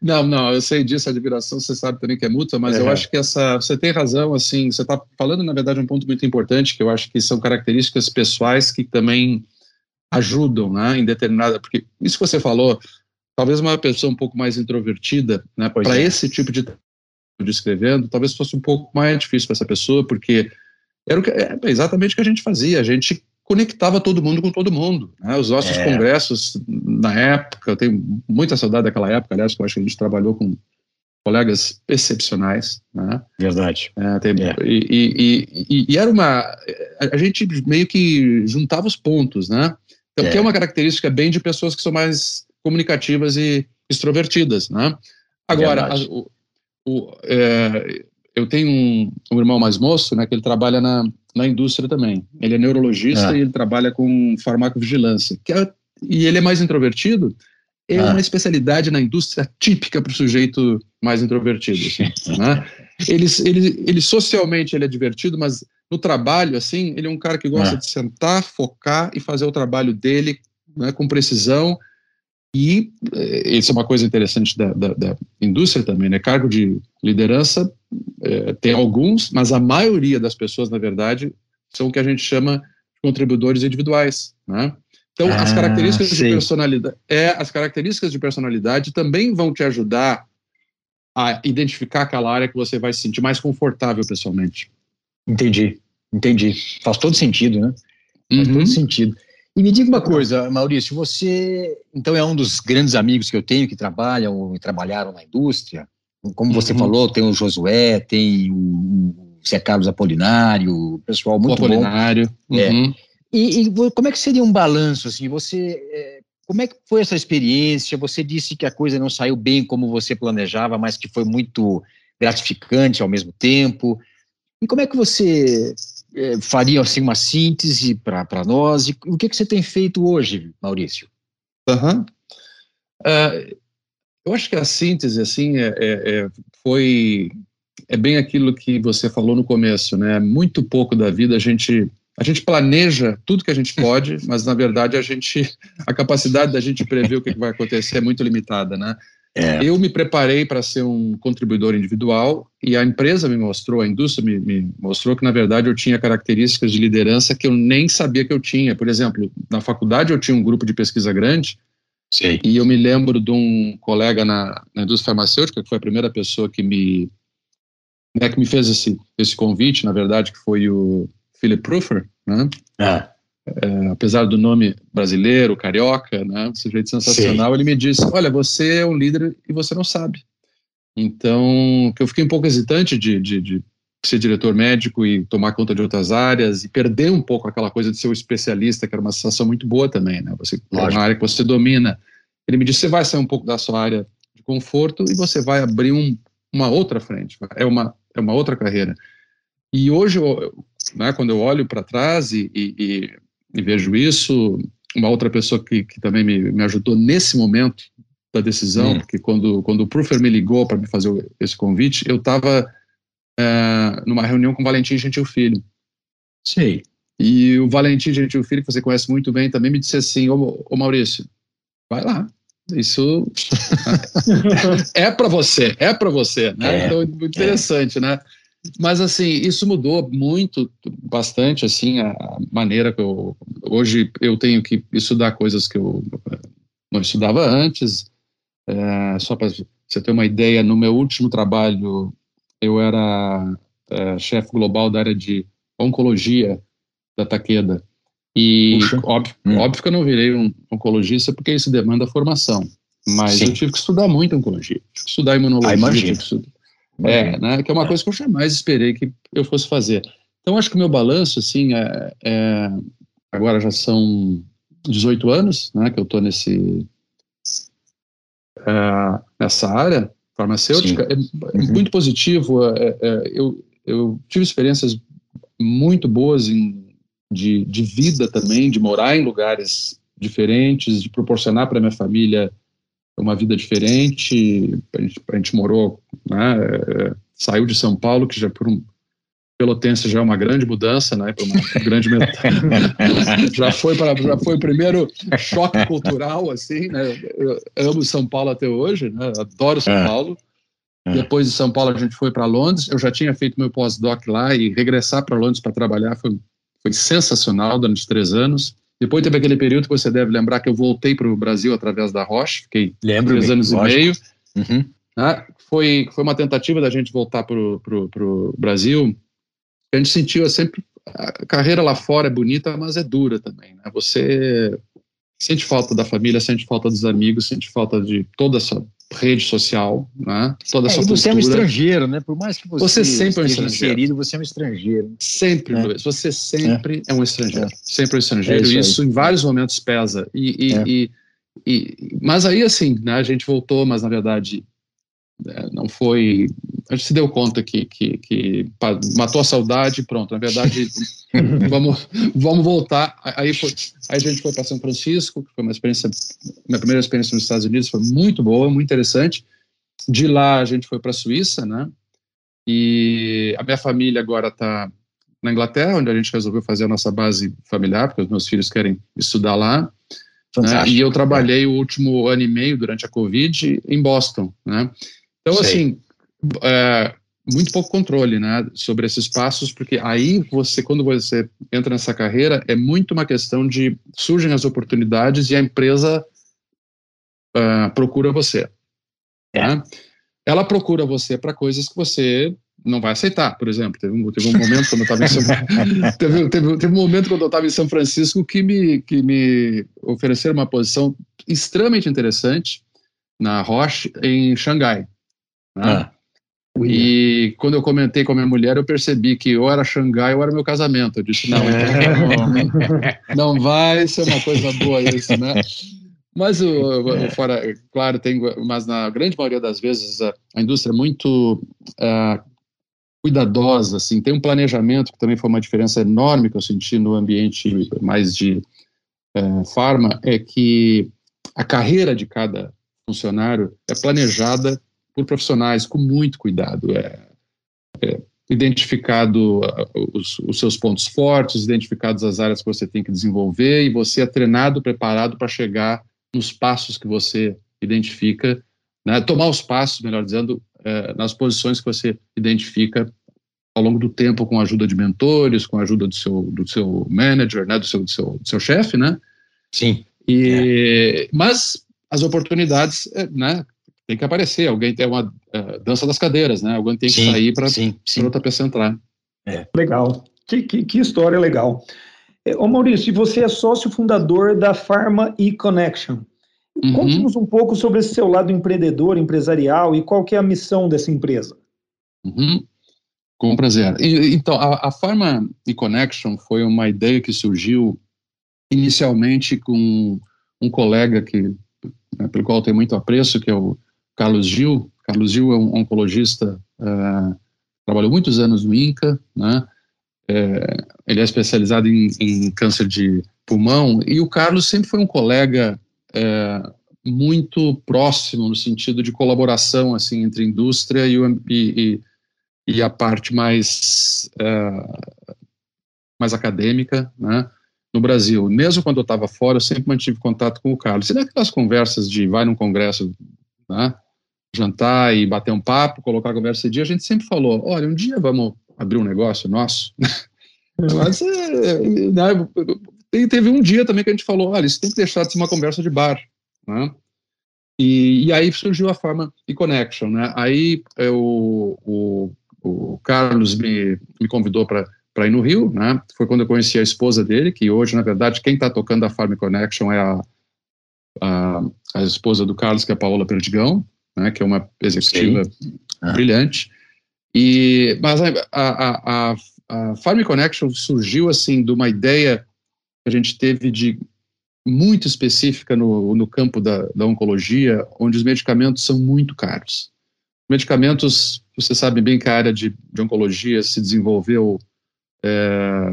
Não, não, eu sei disso, a admiração, você sabe também que é mútua, mas eu acho que essa, você tem razão, assim, você está falando, na verdade, um ponto muito importante, que eu acho que são características pessoais que também ajudam, né, em determinada, porque isso que você falou, talvez uma pessoa um pouco mais introvertida, né, para é. esse tipo de escrevendo, talvez fosse um pouco mais difícil para essa pessoa, porque era o que, é exatamente o que a gente fazia, a gente conectava todo mundo com todo mundo. Né? Os nossos é. congressos, na época, eu tenho muita saudade daquela época, aliás, eu acho que a gente trabalhou com colegas excepcionais. Né? Verdade. É, tem, é. E, e, e, e, era uma. A gente meio que juntava os pontos, né? Então, que é uma característica bem de pessoas que são mais comunicativas e extrovertidas, né? Agora, a, o, o, é, eu tenho um, um, irmão mais moço, né, que ele trabalha na, na indústria também. Ele é neurologista ah. e ele trabalha com farmacovigilância. É, e ele é mais introvertido. É ah. uma especialidade na indústria típica para o sujeito mais introvertido. Assim, né? ele, ele, ele socialmente ele é divertido, mas no trabalho, assim, ele é um cara que gosta ah. de sentar, focar e fazer o trabalho dele né, com precisão e eh, isso é uma coisa interessante da, da, da indústria também, né? Cargo de liderança é, tem alguns, mas a maioria das pessoas, na verdade, são o que a gente chama de contribuidores individuais, né? Então, ah, as características de personalidade, é, as características de personalidade também vão te ajudar a identificar aquela área que você vai se sentir mais confortável pessoalmente. Entendi, entendi. Faz todo sentido, né? Faz uhum. todo sentido. E me diga uma coisa, Maurício, você então é um dos grandes amigos que eu tenho que trabalham e trabalharam na indústria. Como você uhum. falou, tem o Josué, tem o Zé Carlos Apolinário, pessoal muito o Apolinário. bom. É. Uhum. E, e, como é que seria um balanço assim? Você é, como é que foi essa experiência? Você disse que a coisa não saiu bem como você planejava, mas que foi muito gratificante ao mesmo tempo. E como é que você é, faria assim, uma síntese para nós? E o que, que você tem feito hoje, Maurício? Uhum. Uh, eu acho que a síntese assim é, é, é, foi é bem aquilo que você falou no começo, né? Muito pouco da vida a gente a gente planeja tudo que a gente pode, mas na verdade a gente a capacidade da gente prever o que vai acontecer é muito limitada, né? É. Eu me preparei para ser um contribuidor individual e a empresa me mostrou, a indústria me, me, mostrou que, na verdade, eu tinha características de liderança que eu nem sabia que eu tinha. Por exemplo, na faculdade eu tinha um grupo de pesquisa grande Sim. e eu me lembro de um colega na, na indústria farmacêutica, que foi a primeira pessoa que me, né, que me fez esse, esse convite, na verdade, que foi o Philip Proofer, né? Ah é, apesar do nome brasileiro, carioca, né, um sujeito sensacional, Sim. ele me disse: Olha, você é um líder e você não sabe. Então, que eu fiquei um pouco hesitante de, de, de, ser diretor médico e tomar conta de outras áreas e perder um pouco aquela coisa de ser um especialista, que era uma sensação muito boa também, né? Você é uma área que você domina. Ele me disse: você vai sair um pouco da sua área de conforto e você vai abrir um, uma outra frente. É uma é uma outra carreira. E hoje, eu, né, quando eu olho para trás e, e, e e vejo isso. Uma outra pessoa que, que também me, me ajudou nesse momento da decisão, hum. porque quando, quando o Proofer me ligou para me fazer esse convite, eu estava é, numa reunião com o Valentim Gentil Filho. Sei. E o Valentim Gentil Filho, que você conhece muito bem, também me disse assim: Ô, ô Maurício, vai lá. Isso é para você, é para você, né? É, então, interessante, é. né? Mas, assim, isso mudou muito, bastante, assim, a maneira que eu... Hoje eu tenho que estudar coisas que eu não estudava antes. É, só para você ter uma ideia, no meu último trabalho, eu era é, chefe global da área de oncologia da Takeda. E óbvio, hum. óbvio que eu não virei um oncologista porque isso demanda formação. Mas Sim. eu tive que estudar muito oncologia. Tive que estudar imunologia. Ah, tive que estudar, é, né, que é uma coisa que eu jamais esperei que eu fosse fazer. Então, acho que o meu balanço, assim, é, é agora já são 18 anos, né, que eu estou nesse, é, nessa área farmacêutica, Sim. é, uhum. muito positivo. É, é, eu, eu tive experiências muito boas em, de, de vida também, de morar em lugares diferentes, de proporcionar para minha família uma vida diferente. A gente, a gente morou, né, é, saiu de São Paulo, que já por um pelotense já é uma grande mudança, né, para uma grande já foi para já foi o primeiro choque cultural assim, né? Eu amo São Paulo até hoje, né? Adoro São é. Paulo. É. Depois de São Paulo a gente foi para Londres. Eu já tinha feito meu pós-doc lá e regressar para Londres para trabalhar foi foi sensacional durante três anos. Depois teve aquele período que você deve lembrar que eu voltei para o Brasil através da Roche, fiquei Lembro três anos lógico. e meio. Uhum. Né? Foi, foi uma tentativa da gente voltar para o Brasil. A gente sentiu sempre a carreira lá fora é bonita, mas é dura também. Né? Você sente falta da família, sente falta dos amigos, sente falta de toda essa rede social, né? Toda é, essa e você é um estrangeiro, né? Por mais que você, você sempre é um estrangeiro. inserido, você é um estrangeiro. Sempre, é. Você sempre é, é um estrangeiro. É. Sempre um estrangeiro. É isso, isso em vários momentos pesa. E, e, é. e, e, mas aí, assim, né, a gente voltou, mas na verdade é, não foi. A gente se deu conta que, que, que matou a saudade, pronto. Na verdade, vamos, vamos voltar. Aí, foi, aí a gente foi para São Francisco, que foi uma experiência, minha primeira experiência nos Estados Unidos, foi muito boa, muito interessante. De lá a gente foi para a Suíça, né? E a minha família agora está na Inglaterra, onde a gente resolveu fazer a nossa base familiar, porque os meus filhos querem estudar lá. Né? E eu trabalhei o último ano e meio durante a Covid em Boston, né? Então, Sei. assim, é, muito pouco controle, né, sobre esses passos, porque aí você, quando você entra nessa carreira, é muito uma questão de surgem as oportunidades e a empresa uh, procura você. É. Né? Ela procura você para coisas que você não vai aceitar, por exemplo. Teve um, teve um momento quando eu estava em São teve, teve, teve, um momento quando eu estava em São Francisco que me, que me ofereceram uma posição extremamente interessante na Roche em Xangai. Né? Ah. E quando eu comentei com a minha mulher, eu percebi que ou era Xangai ou era meu casamento. Eu disse, não, então, não, não vai ser uma coisa boa isso, né? Mas o, fora, claro, tem, mas na grande maioria das vezes a, a indústria é muito uh, cuidadosa, assim, tem um planejamento que também foi uma diferença enorme que eu senti no ambiente mais de uh, farma, é que a carreira de cada funcionário é planejada por profissionais com muito cuidado. É, é identificado uh, os, os, seus pontos fortes, identificadas as áreas que você tem que desenvolver e você é treinado, preparado para chegar nos passos que você identifica né, tomar os passos, melhor dizendo, é, nas posições que você identifica ao longo do tempo com a ajuda de mentores, com a ajuda do seu, do seu manager, né, do seu, do seu, do seu chefe, né? Sim. E, é. Mas as oportunidades, é, né, tem que aparecer, alguém tem uma uh, dança das cadeiras, né? Alguém tem que sim, sair para outra pessoa entrar. É. Legal. Que, que, que, história legal. É, ô Maurício, você é sócio fundador da Pharma e-Connection. Uhum. Conte-nos um pouco sobre esse seu lado empreendedor, empresarial e qual que é a missão dessa empresa. Uhum. Com prazer. E, então, a, a Pharma e-Connection foi uma ideia que surgiu inicialmente com um colega que, né, pelo qual eu tenho muito apreço, que é o Carlos Gil. Carlos Gil é um oncologista, uh, trabalhou muitos anos no INCA, né? É, ele é especializado em, em, câncer de pulmão, e o Carlos sempre foi um colega é, muito próximo no sentido de colaboração assim entre a indústria e, o, e, e a parte mais é, mais acadêmica, né? No Brasil, mesmo quando eu estava fora, eu sempre mantive contato com o Carlos. E naquelas conversas de vai num congresso, né? jantar e bater um papo, colocar a conversa em dia, a gente sempre falou, olha, um dia vamos abrir um negócio nosso. Mas é, né, teve um dia também que a gente falou, olha, isso tem que deixar de ser uma conversa de bar, né? E, e aí surgiu a forma de connection, né? Aí eu, o, o Carlos me, me convidou para ir no Rio, né? Foi quando eu conheci a esposa dele, que hoje, na verdade, quem está tocando a Farm Connection é a, a, a, esposa do Carlos, que é a Paola Perdigão, né, que é uma executiva ah. brilhante. E, mas a, a, a, a Farm Connection surgiu assim de uma ideia que a gente teve de muito específica no, no campo da, da oncologia, onde os medicamentos são muito caros. Medicamentos, você sabe bem que a área de, de oncologia se desenvolveu é,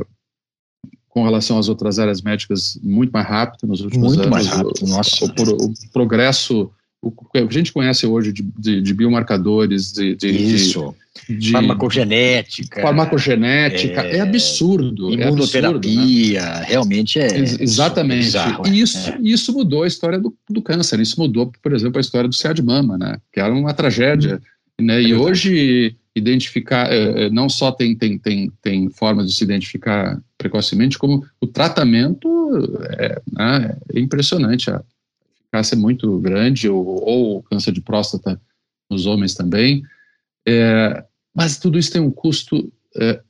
com relação às outras áreas médicas muito mais rápido nos últimos muito anos. Muito mais rápido, nossa. O, o, o progresso o que a gente conhece hoje de, de, de biomarcadores, de, de, Isso. De, farmacogenética. Farmacogenética, é, é absurdo. Imunoterapia, é absurdo, né? realmente é. Ex exatamente. Bizarro, e isso, é. isso mudou a história do, do, câncer, isso mudou, por exemplo, a história do CA de mama, né? Que era uma tragédia. Hum. Né? E hoje, identificar, é, é, não só tem, tem, tem, tem formas de se identificar precocemente, como o tratamento é, né? é impressionante. A, eficácia é muito grande, ou, ou câncer de próstata nos homens também. É, mas tudo isso tem um custo é,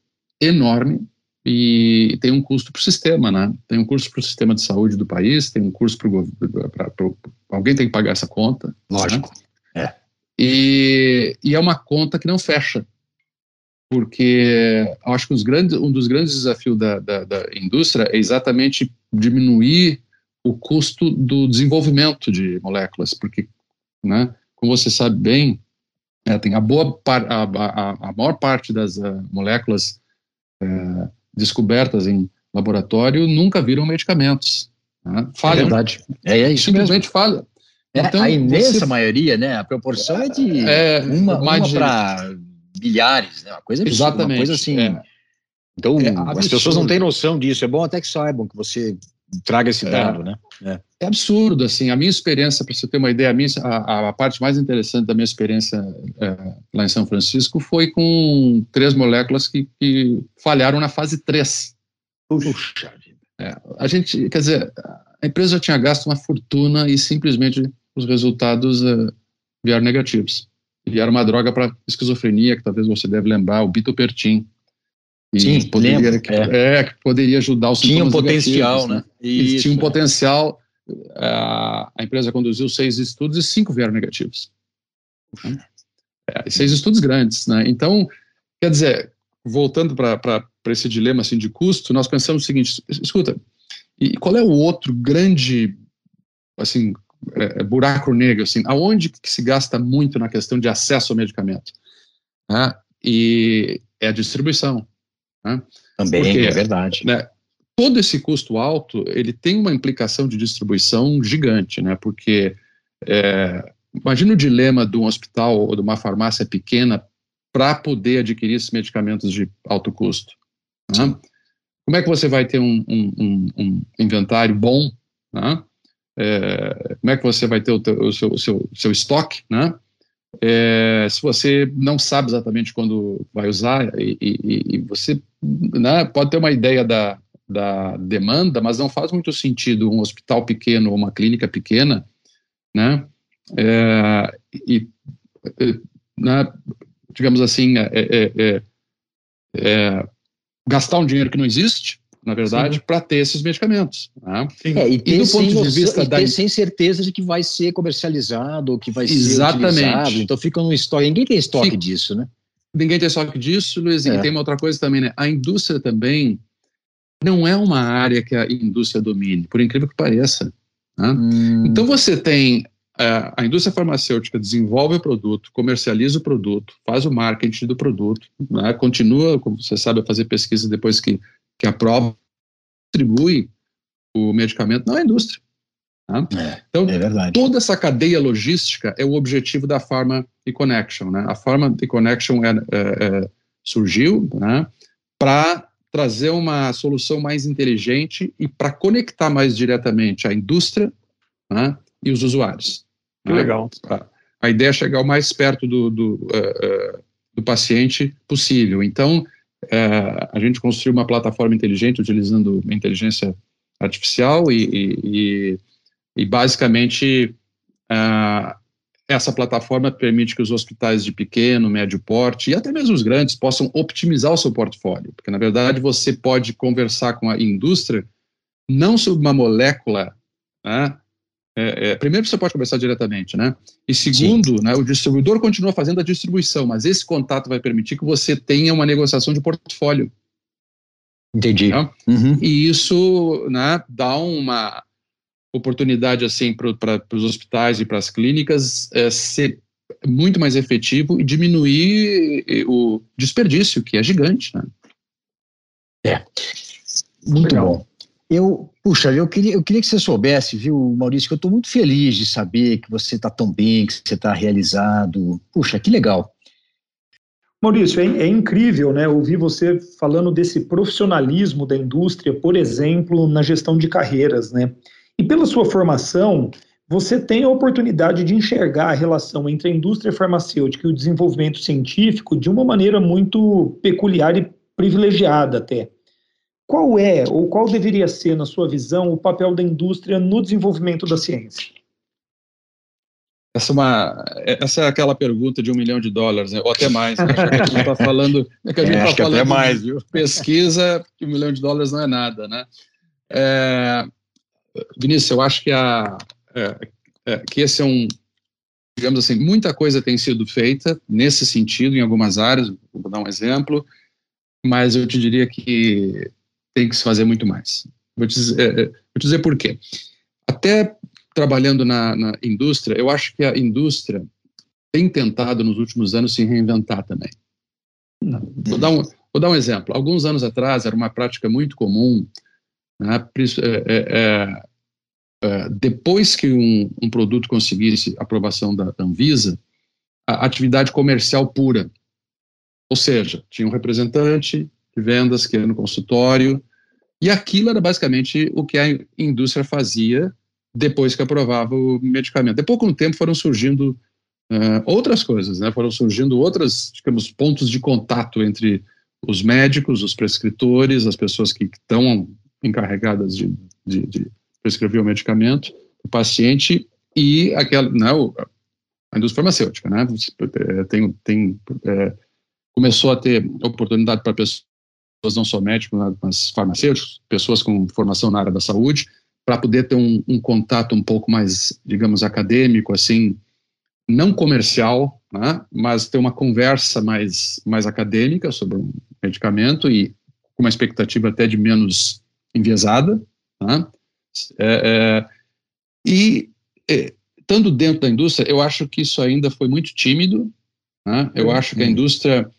enorme e tem um custo para o sistema, né? Tem um custo para o sistema de saúde do país, tem um custo para alguém tem que pagar essa conta. Né? Lógico. Né? E, e, é uma conta que não fecha, porque acho que grandes, um dos grandes desafios da, da, da indústria é exatamente diminuir o custo do desenvolvimento de moléculas, porque, né, como você sabe bem, é, tem a boa par, a, a, a, maior parte das uh, moléculas uh, descobertas em laboratório nunca viram medicamentos. Né? Falham. É verdade. É, é isso Simplesmente mesmo. É, então, a imensa você... maioria, né? A proporção é de é, uma, uma para bilhares, né? Uma coisa absurda, Exatamente. Uma coisa assim. É. Então, as pessoas não têm noção disso. É bom até que saibam que você traga esse é. dado, é, né? É. é. absurdo, assim, a minha experiência, para você ter uma ideia, a, minha, a, a, parte mais interessante da minha experiência é, lá em São Francisco foi com três moléculas que, que falharam na fase 3. Puxa é, a gente, quer dizer, a empresa já tinha gasto uma fortuna e simplesmente os resultados é, vieram negativos. E era uma droga para esquizofrenia, que talvez você deve lembrar, o bitopertin, e Sim, poderia, que, é. é. que poderia ajar os Tinha um potencial, né? Isso, tinha um potencial. A, a empresa conduziu seis estudos e cinco vieram negativos. É, seis estudos grandes, né? Então, quer dizer, voltando para esse dilema assim, de custo, nós pensamos o seguinte: escuta, e qual é o outro grande assim é, é, buraco negro assim, aonde que se gasta muito na questão de acesso ao medicamento? Né? E é a distribuição. Né? Também, Porque, é verdade. Né, todo esse custo alto, ele tem uma implicação de distribuição gigante, né? Porque é, imagina o dilema de um hospital ou de uma farmácia pequena para poder adquirir esses medicamentos de alto custo. Né? Como é que você vai ter um, um, um, um inventário bom né? É, como é que você vai ter o, teu, o seu, o seu, seu estoque, né? É, se você não sabe exatamente quando vai usar e, e, e você né, pode ter uma ideia da, da demanda, mas não faz muito sentido um hospital pequeno ou uma clínica pequena, né? É, e, né, digamos assim, é, é, é, é, gastar um dinheiro que não existe, na verdade, para ter esses medicamentos. Né? É, e ter, e do ponto de vista da... sem certeza de que vai ser comercializado, ou que vai Exatamente. ser utilizado. Então fica no estoque. Ninguém tem estoque Sim. disso, né? Ninguém tem estoque disso, Luiz. É. E tem uma outra coisa também, né? A indústria também não é uma área que a indústria domine, por incrível que pareça. Né? Hum. Então você tem é, a indústria farmacêutica desenvolve o produto, comercializa o produto, faz o marketing do produto, né, continua, como você sabe, a fazer pesquisa depois que, que aprova, distribui o medicamento, não é a indústria. Tá? É, então, é toda essa cadeia logística é o objetivo da Pharma e Connection. Né? A Pharma e Connection é, é, é surgiu né, para trazer uma solução mais inteligente e para conectar mais diretamente a indústria né, e os usuários. Que legal. A, a, ideia é chegar o mais perto do, do, uh, uh, do paciente possível. Então, uh, a gente construiu uma plataforma inteligente utilizando inteligência artificial e, e, e, basicamente essa plataforma permite que os hospitais de pequeno, médio porte e até mesmo os grandes possam optimizar o seu portfólio, porque na verdade você pode conversar com a indústria não sobre uma molécula né, é, é, primeiro, você pode conversar diretamente, né? E segundo, né, o distribuidor continua fazendo a distribuição, mas esse contato vai permitir que você tenha uma negociação de portfólio. Entendi. Né? Uhum. E isso né, dá uma oportunidade assim para os hospitais e para as clínicas é, ser muito mais efetivo e diminuir o desperdício, que é gigante. Né? É. Muito Legal. bom. Eu, puxa, eu queria, eu queria que você soubesse, viu, Maurício, que eu estou muito feliz de saber que você está tão bem, que você está realizado. Puxa, que legal. Maurício, é, é, incrível, né, ouvir você falando desse profissionalismo da indústria, por exemplo, na gestão de carreiras, né? E pela sua formação, você tem a oportunidade de enxergar a relação entre a indústria farmacêutica e o desenvolvimento científico de uma maneira muito peculiar e privilegiada até. Qual é, ou qual deveria ser, na sua visão, o papel da indústria no desenvolvimento da ciência? Essa é, uma, essa é aquela pergunta de um milhão de dólares, né? ou até mais. Né? a gente está falando, é que a gente é, tá falando mais, viu? pesquisa, que um milhão de dólares não é nada, né? É, Vinícius, eu acho que, a, é, é, que esse é um, digamos assim, muita coisa tem sido feita nesse sentido em algumas áreas, vou dar um exemplo, mas eu te diria que tem que se fazer muito mais. Vou te dizer, é, é, vou te dizer por quê. Até trabalhando na, na, indústria, eu acho que a indústria tem tentado nos últimos anos se reinventar também. Vou dar um, vou dar um exemplo. Alguns anos atrás era uma prática muito comum, né, é, é, é, depois que um, um, produto conseguisse aprovação da Anvisa, a atividade comercial pura. Ou seja, tinha um representante de vendas que ia no consultório, e aquilo era basicamente o que a indústria fazia depois que aprovava o medicamento. Depois, com o tempo, foram surgindo uh, outras coisas, né? foram surgindo outros, digamos, pontos de contato entre os médicos, os prescritores, as pessoas que estão encarregadas de, de, de, prescrever o medicamento, o paciente e aquela, né, a indústria farmacêutica, né? Tem, tem, é, começou a ter oportunidade para pessoas pessoas não só médicos, mas farmacêuticos, pessoas com formação na área da saúde, para poder ter um, um, contato um pouco mais, digamos, acadêmico, assim, não comercial, né, mas ter uma conversa mais, mais acadêmica sobre um medicamento e com uma expectativa até de menos enviesada. Né, é, é, e, é, estando dentro da indústria, eu acho que isso ainda foi muito tímido. Né, eu acho que a indústria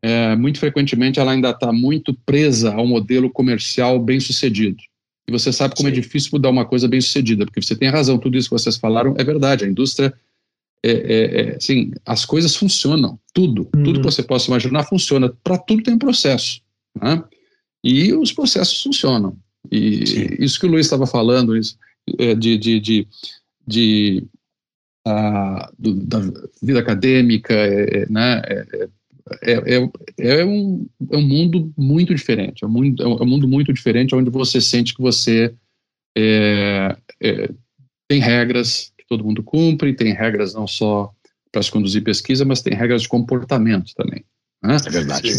é, muito frequentemente ela ainda está muito presa ao modelo comercial bem sucedido. E você sabe como é Sim. é difícil mudar uma coisa bem sucedida, porque você tem razão, tudo isso que vocês falaram é verdade. A indústria, é, é, é assim, as coisas funcionam, tudo, uhum. tudo que você possa imaginar funciona. Para tudo tem um processo, né? E os processos funcionam. E Sim. isso que o Luiz estava falando, isso, é, de, de, de, de uh, do, da vida acadêmica, é, é né, é, é, é, é, um, é um mundo muito diferente, é um mundo, é um mundo muito diferente onde você sente que você é, é, tem regras que todo mundo cumpre, tem regras não só para se conduzir pesquisa, mas tem regras de comportamento também. Né? É verdade. Eu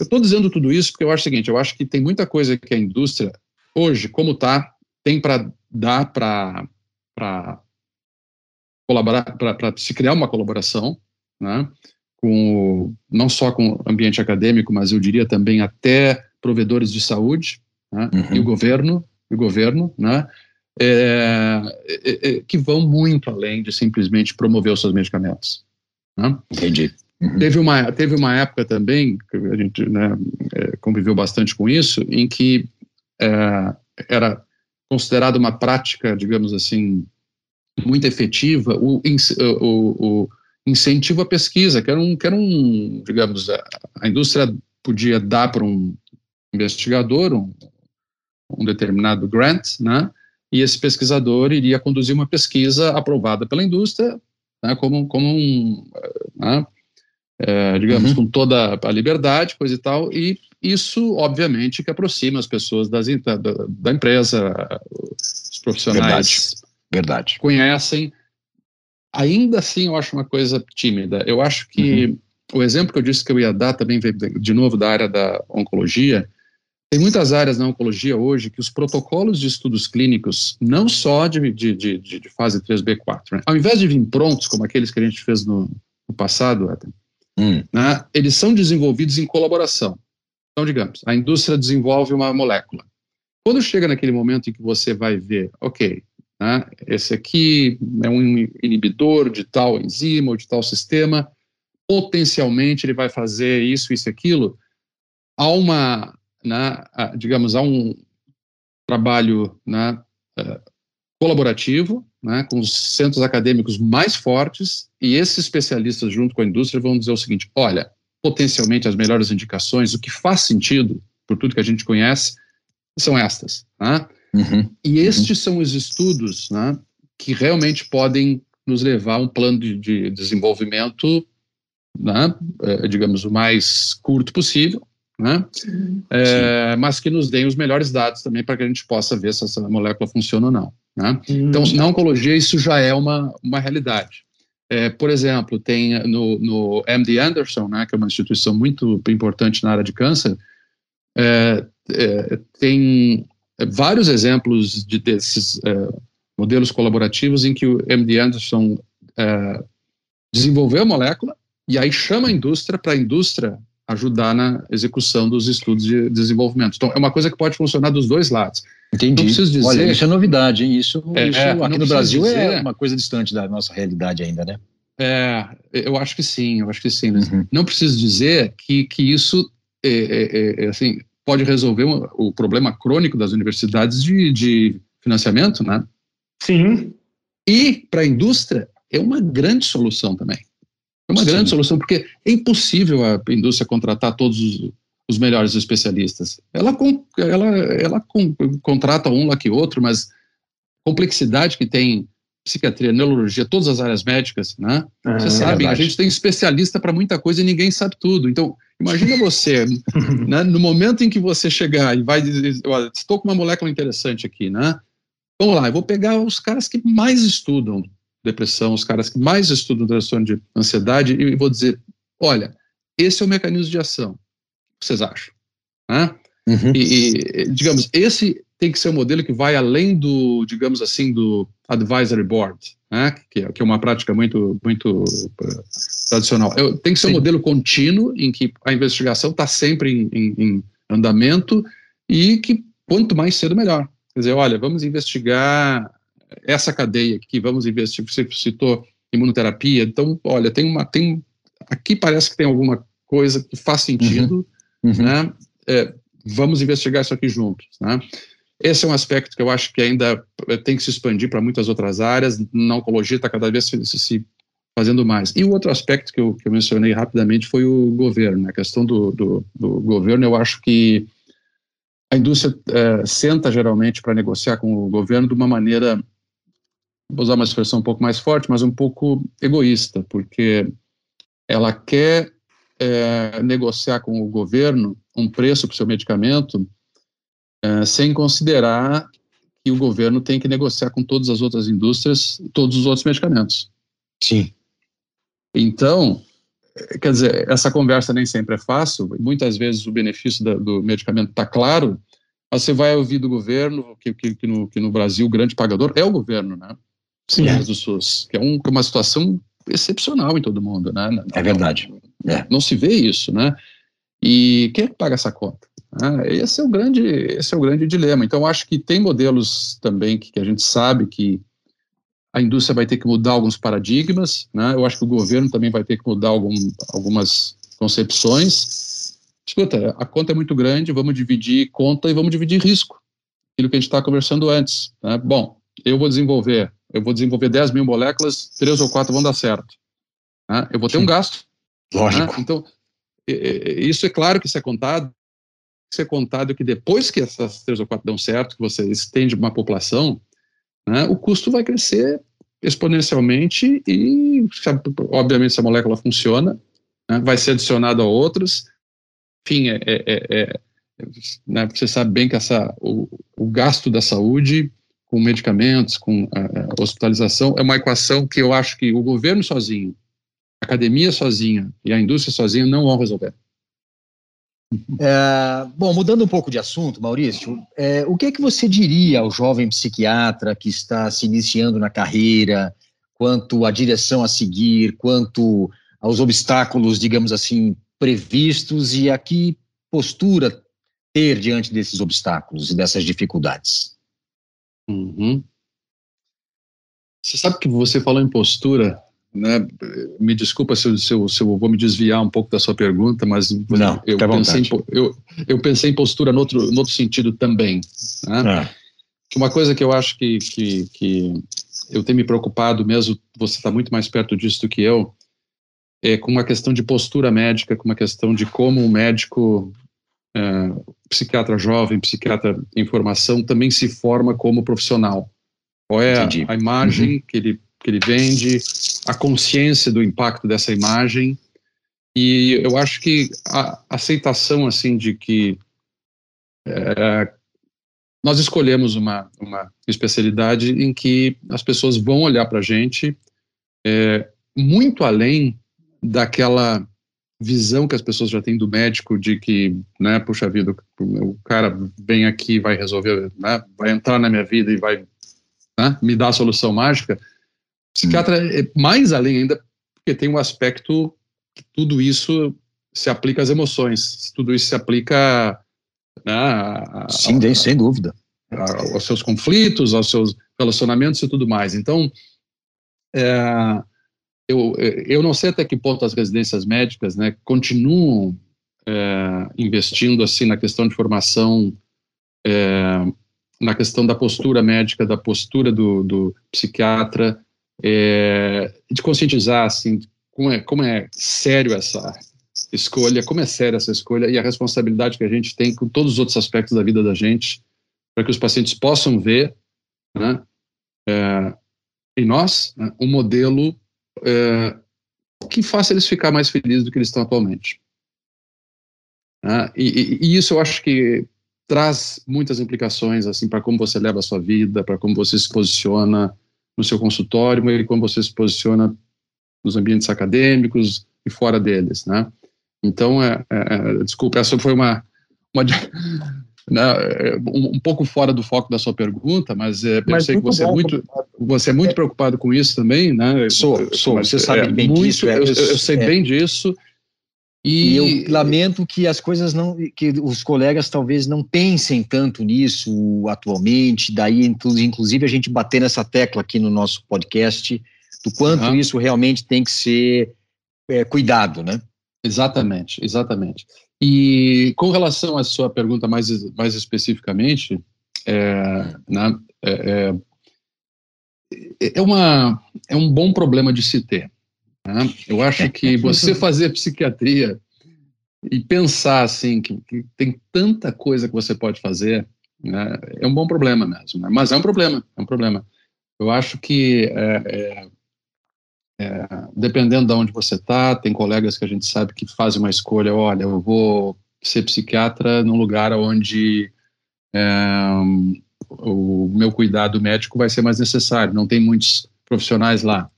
estou dizendo tudo isso porque eu acho o seguinte, eu acho que tem muita coisa que a indústria, hoje, como está, tem para dar para colaborar, para se criar uma colaboração, né? Com não só com o ambiente acadêmico, mas eu diria também até provedores de saúde né, uhum. e o governo, o governo, né, é, é, é, que vão muito além de simplesmente promover os seus medicamentos. Né? Entendi. Uhum. Teve, uma, teve uma época também, que a gente né, é, conviveu bastante com isso, em que é, era considerada uma prática, digamos assim, muito efetiva o, o, o incentivo à pesquisa, que era um, que era um digamos, a, a indústria podia dar para um investigador um, um determinado grant, né, e esse pesquisador iria conduzir uma pesquisa aprovada pela indústria, né, como, como um, né, é, digamos, uhum. com toda a liberdade, coisa e tal, e isso, obviamente, que aproxima as pessoas das, da, da empresa, os profissionais Verdade. Verdade. conhecem ainda assim eu acho uma coisa tímida. Eu acho que uhum. o exemplo que eu disse que eu ia dar também veio de novo da área da oncologia. Tem muitas áreas na oncologia hoje que os protocolos de estudos clínicos, não só de, de, de, de fase 3B4, né, ao invés de vir prontos, como aqueles que a gente fez no, no passado, hum. né, eles são desenvolvidos em colaboração. Então, digamos, a indústria desenvolve uma molécula. Quando chega naquele momento em que você vai ver, ok, né? Esse aqui é um inibidor de tal enzima ou de tal sistema, potencialmente ele vai fazer isso, isso e aquilo. Há uma, né, digamos, há um trabalho né, é, colaborativo, né, com os centros acadêmicos mais fortes, e esses especialistas, junto com a indústria, vão dizer o seguinte: olha, potencialmente as melhores indicações, o que faz sentido, por tudo que a gente conhece, são estas. Né? Uhum. E estes uhum. são os estudos né, que realmente podem nos levar a um plano de, de desenvolvimento, né, é, digamos, o mais curto possível, né, é, mas que nos deem os melhores dados também para que a gente possa ver se essa molécula funciona ou não. Né? Uhum. Então, na oncologia, isso já é uma, uma realidade. É, por exemplo, tem no, no MD Anderson, né, que é uma instituição muito importante na área de câncer, é, é, tem vários exemplos de, desses é, modelos colaborativos em que o MD Anderson é, desenvolveu a molécula e aí chama a indústria para a indústria ajudar na execução dos estudos de desenvolvimento. Então, é uma coisa que pode funcionar dos dois lados. Entendi. Dizer, Olha, isso é novidade, hein? Isso, é, isso aqui no Brasil dizer, é uma coisa distante da nossa realidade ainda, né? É, eu acho que sim, eu acho que sim. Uhum. Não preciso dizer que, que isso, é, é, é, assim, pode resolver o problema crônico das universidades de, de financiamento, né? Sim. E para a indústria é uma grande solução também. É uma Sim. grande solução, porque é impossível a indústria contratar todos os, os melhores especialistas. Ela, ela, ela contrata um lá que outro, mas complexidade que tem psiquiatria, neurologia, todas as áreas médicas, né? Ah, Você é sabe, a gente tem especialista para muita coisa e ninguém sabe tudo. Então, imagina você, né, no momento em que você chegar e vai dizer, olha, estou com uma molécula interessante aqui, né? Vamos lá, eu vou pegar os caras que mais estudam depressão, os caras que mais estudam transtorno de ansiedade e vou dizer, olha, esse é o mecanismo de ação. O que vocês acham? Né? Uhum. E, e, digamos, esse tem que ser um modelo que vai além do, digamos assim, do advisory board, né, que, é, que é uma prática muito, muito uh, tradicional. Eu, tem que ser Sim. um modelo contínuo em que a investigação está sempre em, em, em, andamento e que quanto mais cedo melhor. Quer dizer, olha, vamos investigar essa cadeia aqui, vamos investigar. Você citou imunoterapia, então, olha, tem uma, tem aqui parece que tem alguma coisa que faz sentido, uhum. Uhum. né? É, vamos investigar isso aqui juntos, né? Esse é um aspecto que eu acho que ainda eh, tem que se expandir para muitas outras áreas. Na oncologia está cada vez se, se, fazendo mais. E o outro aspecto que eu, que eu mencionei rapidamente foi o governo. Né? A questão do, do, do, governo, eu acho que a indústria é, senta geralmente para negociar com o governo de uma maneira, vou usar uma expressão um pouco mais forte, mas um pouco egoísta, porque ela quer é, negociar com o governo um preço para o seu medicamento é, sem considerar que o governo tem que negociar com todas as outras indústrias todos os outros medicamentos. Sim. Então, quer dizer, essa conversa nem sempre é fácil, muitas vezes o benefício da, do medicamento está claro, mas você vai ouvir do governo, que, que, que, no, que no Brasil o grande pagador é o governo, né? Sim. É. do SUS, que é, um, é uma situação excepcional em todo mundo, né? Não, é verdade. É. Não se vê isso, né? E quem é que paga essa conta? Ah, esse é o grande, esse é o grande dilema. Então, acho que tem modelos também que, que a gente sabe que a indústria vai ter que mudar alguns paradigmas, né? Eu acho que o governo também vai ter que mudar algum, algumas concepções. Escuta, a conta é muito grande, vamos dividir conta e vamos dividir risco. Aquilo que a gente está conversando antes. Né? Bom, eu vou desenvolver, eu vou desenvolver 10 mil moléculas, três ou quatro vão dar certo. Né? Eu vou ter Sim. um gasto. Lógico. Né? Então, isso é claro que isso é contado, é contado que depois que essas três ou quatro dão certo, que você estende uma população, né, o custo vai crescer exponencialmente e, obviamente, se a molécula funciona, né, vai ser adicionado a outras. Enfim, é, é, é, é né, você sabe bem que essa, o, o, gasto da saúde com medicamentos, com a, a hospitalização, é uma equação que eu acho que o governo sozinho, a academia sozinha e a indústria sozinha não vão resolver. É, bom, mudando um pouco de assunto, Maurício, é, o que é que você diria ao jovem psiquiatra que está se iniciando na carreira, quanto à direção a seguir, quanto aos obstáculos, digamos assim, previstos e a que postura ter diante desses obstáculos e dessas dificuldades? Uhum. Você sabe que você falou em postura, né, me desculpa se eu, se, eu, se eu, vou me desviar um pouco da sua pergunta, mas Não, eu, pensei em, eu, eu, pensei em postura no outro, no outro sentido também. Né? É. Uma coisa que eu acho que, que, que eu tenho me preocupado mesmo, você está muito mais perto disso do que eu, é com uma questão de postura médica, com uma questão de como o médico, é, psiquiatra jovem, psiquiatra em formação, também se forma como profissional. Qual é a, a, imagem uhum. que ele que ele vende, a consciência do impacto dessa imagem. E eu acho que a aceitação assim de que é, nós escolhemos uma, uma especialidade em que as pessoas vão olhar para a gente é, muito além daquela visão que as pessoas já têm do médico de que, né, puxa vida, o cara vem aqui, vai resolver, né, vai entrar na minha vida e vai né, me dar a solução mágica. Psiquiatra hum. é mais além ainda, porque tem um aspecto que tudo isso se aplica às emoções, tudo isso se aplica. Né, a, Sim, a, sem dúvida. A, aos seus conflitos, aos seus relacionamentos e tudo mais. Então, é, eu, eu não sei até que ponto as residências médicas né, continuam é, investindo assim na questão de formação, é, na questão da postura médica, da postura do, do psiquiatra, é, de conscientizar assim como é, como é sério essa escolha, como é séria essa escolha e a responsabilidade que a gente tem com todos os outros aspectos da vida da gente, para que os pacientes possam ver, né, é, em nós né, um modelo é, que faça eles ficar mais felizes do que eles estão atualmente. E, e, e isso eu acho que traz muitas implicações assim para como você leva a sua vida, para como você se posiciona, no seu consultório e como você se posiciona nos ambientes acadêmicos e fora deles, né? Então, é, é, é desculpa, essa foi uma, uma né, é, um, um, pouco fora do foco da sua pergunta, mas, é, mas eu sei que você é bom, é muito você é muito preocupado com isso também, né? Sou, sou. Você sabe bem muito, disso. Eu, eu, eu, sei bem disso. E, e, eu lamento que as coisas não, que os colegas talvez não pensem tanto nisso atualmente, daí inclusive a gente bater nessa tecla aqui no nosso podcast, do quanto uhum. isso realmente tem que ser é, cuidado, né? Exatamente, exatamente. E com relação à sua pergunta mais, mais especificamente, é, né, é, é, é uma, é um bom problema de se ter. Né? Eu acho que você fazer psiquiatria e pensar assim que, que, tem tanta coisa que você pode fazer, né, é um bom problema mesmo. Né? Mas é um problema, é um problema. Eu acho que é, é, é, dependendo de onde você está, tem colegas que a gente sabe que fazem uma escolha. Olha, eu vou ser psiquiatra num lugar onde é, o meu cuidado médico vai ser mais necessário. Não tem muitos profissionais lá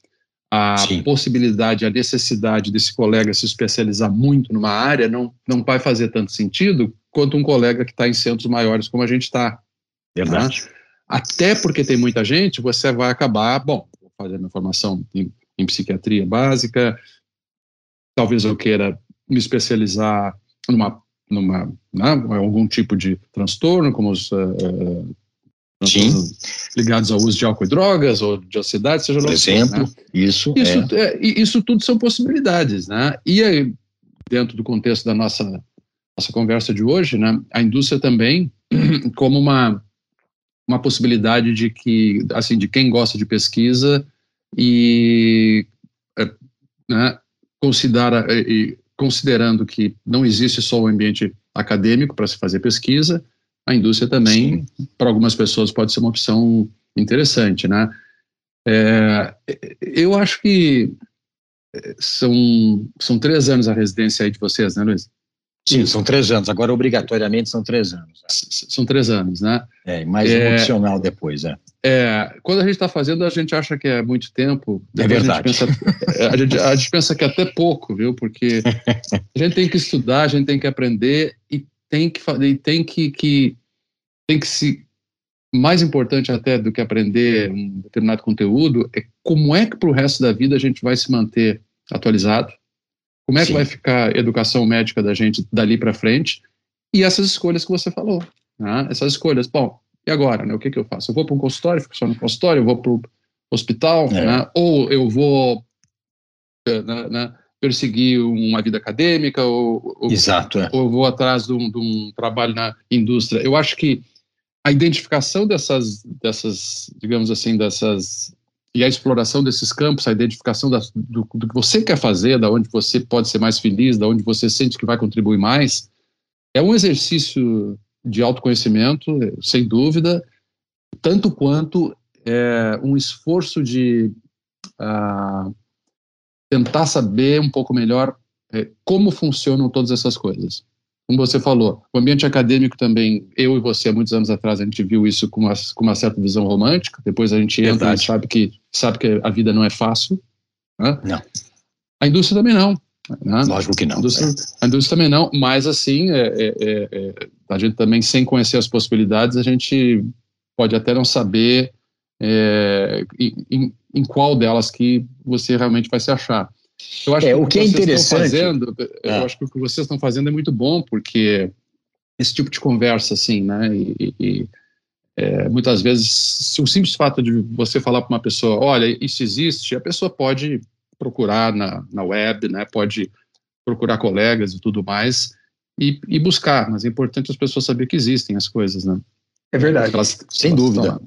a Sim. possibilidade, a necessidade desse colega se especializar muito numa área não, não vai fazer tanto sentido quanto um colega que está em centros maiores como a gente está. Verdade. Né? Até porque tem muita gente, você vai acabar, bom, vou fazer minha formação em, em psiquiatria básica, talvez eu queira me especializar numa, numa né, algum tipo de transtorno, como os uh, Sim. ligados ao uso de álcool e drogas ou de ansiedade, seja Por exemplo, né? isso, isso, é. É, isso tudo são possibilidades, né? E aí, dentro do contexto da nossa nossa conversa de hoje, né, a indústria também como uma uma possibilidade de que assim de quem gosta de pesquisa e é, né, considera e, considerando que não existe só o ambiente acadêmico para se fazer pesquisa, a indústria também, para algumas pessoas, pode ser uma opção interessante, né? É, eu acho que é, são, são três anos a residência aí de vocês, né, Luiz? Sim, são três anos. Agora, obrigatoriamente, são três anos. Né? São três anos, né? É, mais é, um opcional depois, é. É, quando a gente está fazendo, a gente acha que é muito tempo. É verdade. A gente, pensa, a, gente, a gente pensa que é até pouco, viu? Porque a gente tem que estudar, a gente tem que aprender e tem que fazer, tem que, que tem que se mais importante até do que aprender um determinado conteúdo é como é que para o resto da vida a gente vai se manter atualizado, como é Sim. que vai ficar a educação médica da gente dali para frente e essas escolhas que você falou, né? essas escolhas. Bom, e agora, né? O que que eu faço? Eu vou para um consultório, fico só no consultório, eu vou para o hospital, é. né? Ou eu vou eh, né, né? Perseguir uma vida acadêmica, ou, Exato, é. ou vou atrás de um, de um, trabalho na indústria. Eu acho que a identificação dessas, dessas, digamos assim, dessas e a exploração desses campos, a identificação da, do, do, que você quer fazer, da onde você pode ser mais feliz, da onde você sente que vai contribuir mais, é um exercício de autoconhecimento, sem dúvida, tanto quanto é, um esforço de uh, tentar saber um pouco melhor é, como funcionam todas essas coisas. Como você falou, o ambiente acadêmico também, eu e você, há muitos anos atrás, a gente viu isso com uma, com uma certa visão romântica, depois a gente entra e sabe que, sabe que a vida não é fácil. Né? Não. A indústria também não. Né? Lógico que não. A indústria, é. a indústria também não, mas assim, é, é, é, é, a gente também, sem conhecer as possibilidades, a gente pode até não saber é, em, em qual delas que você realmente vai se achar. Eu acho é, que o que, é interessante. Fazendo, Eu é. acho que o que vocês estão fazendo é muito bom, porque esse tipo de conversa, assim, né? E, e é, muitas vezes, se o simples fato de você falar para uma pessoa, olha, isso existe, a pessoa pode procurar na, na web, né? Pode procurar colegas e tudo mais e, e buscar, mas é importante as pessoas saberem que existem as coisas, né? É verdade, elas, sem elas dúvida.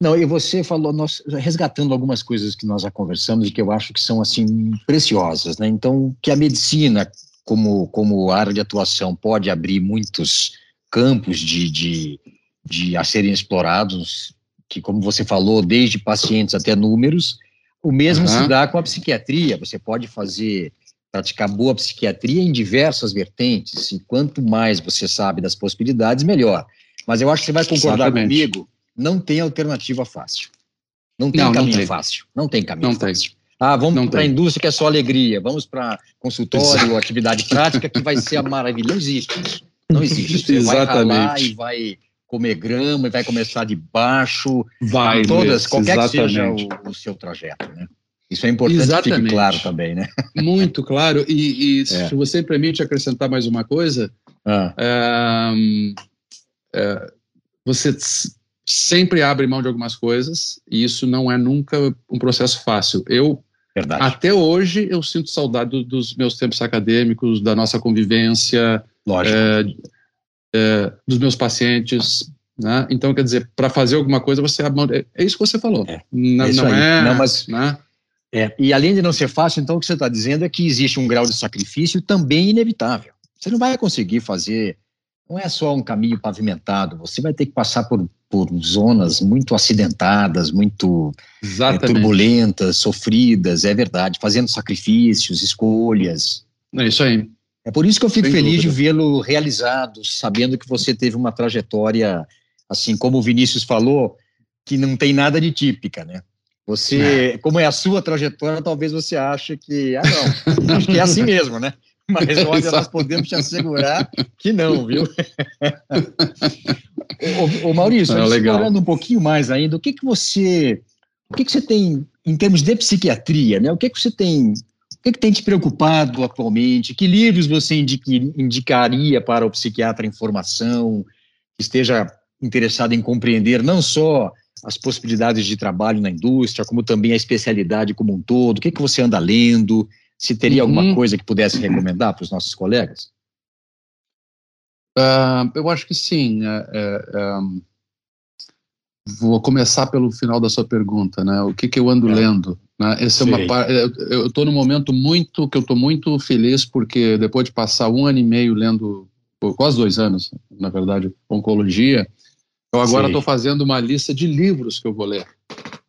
Não, e você falou, nós resgatando algumas coisas que nós já conversamos e que eu acho que são assim preciosas, né? Então, que a medicina como como área de atuação pode abrir muitos campos de, de, de a serem explorados, que como você falou, desde pacientes até números, o mesmo uhum. se dá com a psiquiatria. Você pode fazer praticar boa psiquiatria em diversas vertentes, e quanto mais você sabe das possibilidades, melhor. Mas eu acho que você vai concordar Exatamente. comigo não tem alternativa fácil. Não tem não, caminho não tem. fácil. Não tem caminho não fácil. Tem. Ah, vamos para a indústria que é só alegria. Vamos para consultório, ou atividade prática que vai ser a maravilha. Não existe isso. Não existe. Você Exatamente. vai ralar e vai comer grama e vai começar de baixo. Vai, todas, qualquer Exatamente. que seja o, o, seu trajeto, né? Isso é importante Exatamente. que fique claro também, né? Muito claro. E, e é. se você me permite acrescentar mais uma coisa, ah. é, é, você sempre abre mão de algumas coisas e isso não é nunca um processo fácil. Eu Verdade. até hoje eu sinto saudade dos meus tempos acadêmicos, da nossa convivência, é, é, dos meus pacientes. Né? Então, quer dizer, para fazer alguma coisa, você abre mão. É, é isso que você falou. É, não, não é. Não, mas, né? é. E além de não ser fácil, então o que você está dizendo é que existe um grau de sacrifício também inevitável. Você não vai conseguir fazer, não é só um caminho pavimentado, você vai ter que passar por, por zonas muito acidentadas, muito é, turbulentas, sofridas, é verdade, fazendo sacrifícios, escolhas. É isso aí. É por isso que eu fico Sem feliz dúvida. de vê-lo realizado, sabendo que você teve uma trajetória, assim como o Vinícius falou, que não tem nada de típica, né? Você, é. como é a sua trajetória, talvez você ache que, ah, não, acho que é assim mesmo, né? Mas olha, nós podemos te assegurar que não, viu? ô, ô, Maurício, é, explorando um pouquinho mais ainda, o que que você, o que que você tem em termos de psiquiatria, né? O que que você tem, o que que tem te preocupado atualmente? Que livros você indicaria para o psiquiatra em formação que esteja interessado em compreender não só as possibilidades de trabalho na indústria, como também a especialidade como um todo? O que, que você anda lendo? Se teria uhum. alguma coisa que pudesse recomendar para os nossos colegas? Uh, eu acho que sim. É, um, vou começar pelo final da sua pergunta, né? O que, que eu ando é. lendo? Né? Essa é uma eu estou num momento muito que eu estou muito feliz porque depois de passar um ano e meio lendo, quase dois anos, na verdade, oncologia, eu agora estou fazendo uma lista de livros que eu vou ler.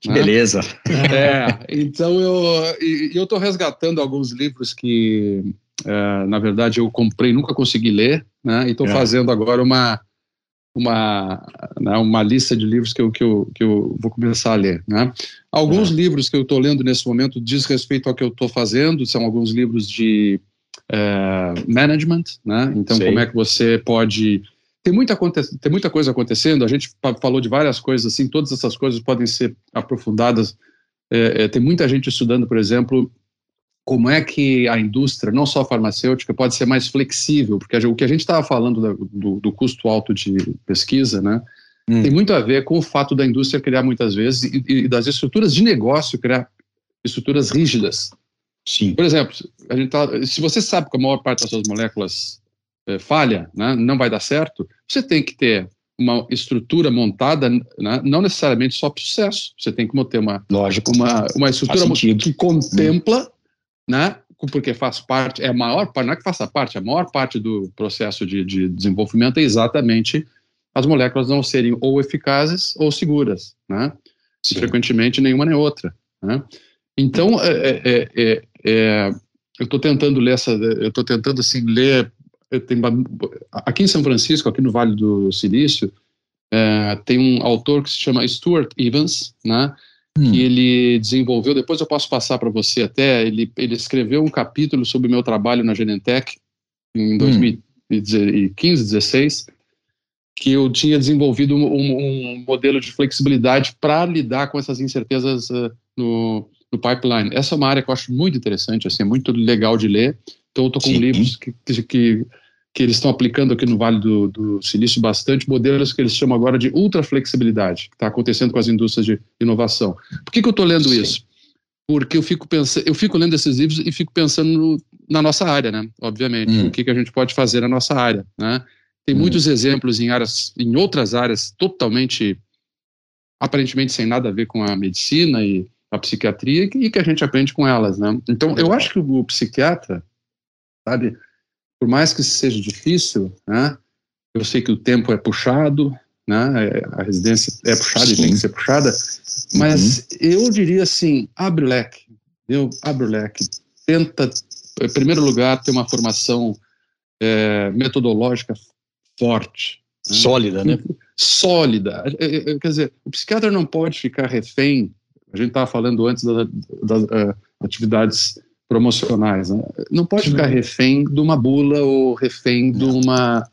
Que né? beleza. É, então eu eu estou resgatando alguns livros que, é, na verdade, eu comprei nunca consegui ler, né? E estou é. fazendo agora uma uma, né, uma lista de livros que eu, que, eu, que eu vou começar a ler. Né? Alguns é. livros que eu estou lendo nesse momento diz respeito ao que eu estou fazendo, são alguns livros de é, management, né? então Sei. como é que você pode tem muita, tem muita coisa acontecendo, a gente falou de várias coisas, assim, todas essas coisas podem ser aprofundadas. É, é, tem muita gente estudando, por exemplo, como é que a indústria, não só farmacêutica, pode ser mais flexível, porque o que a gente estava falando do, do, do, custo alto de pesquisa, né, hum. tem muito a ver com o fato da indústria criar muitas vezes e, e das estruturas de negócio criar estruturas rígidas. Sim. Por exemplo, a gente tá, se você sabe que a maior parte das suas moléculas é, falha, né, não vai dar certo, você tem que ter uma estrutura montada, né, não necessariamente só para sucesso. Você tem que ter uma, Lógico, uma, uma estrutura que contempla, né, porque faz parte, é a maior parte, não é que faça parte, a maior parte do processo de, de desenvolvimento é exatamente as moléculas não serem ou eficazes ou seguras, né? Frequentemente nenhuma nem outra, né? Então, é, é, é, é eu estou tentando ler essa, eu estou tentando assim ler tem, aqui em São Francisco, aqui no Vale do Silício, é, tem um autor que se chama Stuart Evans, né? Hum. Que ele desenvolveu, depois eu posso passar para você até, ele, ele escreveu um capítulo sobre o meu trabalho na Genentech em 2015, hum. 16, que eu tinha desenvolvido um, um modelo de flexibilidade para lidar com essas incertezas uh, no, no pipeline. Essa é uma área que eu acho muito interessante, assim, é muito legal de ler. Então, eu estou com Sim. livros que, que, que, que, eles estão aplicando aqui no Vale do, do, Silício bastante, modelos que eles chamam agora de ultra flexibilidade, que está acontecendo com as indústrias de inovação. Por que, que eu estou lendo Sim. isso? Porque eu fico, pensando, eu fico lendo esses livros e fico pensando no, na nossa área, né? Obviamente, hum. o que, que a gente pode fazer na nossa área, né? Tem hum. muitos exemplos em áreas, em outras áreas totalmente, aparentemente sem nada a ver com a medicina e a psiquiatria e que a gente aprende com elas, né? Então, eu acho que o psiquiatra, sabe? Por mais que seja difícil, né? Eu sei que o tempo é puxado, né? É, a residência é puxada Sim. e tem que ser puxada, mas uhum. eu diria assim, abre o leque, eu abre o leque, tenta, em primeiro lugar, ter uma formação é, metodológica forte, né? sólida, né? Sólida. É, é, quer dizer, o psiquiatra não pode ficar refém. A gente estava falando antes das, das uh, atividades promocionais. Né? Não pode ficar refém de uma bula ou refém de uma,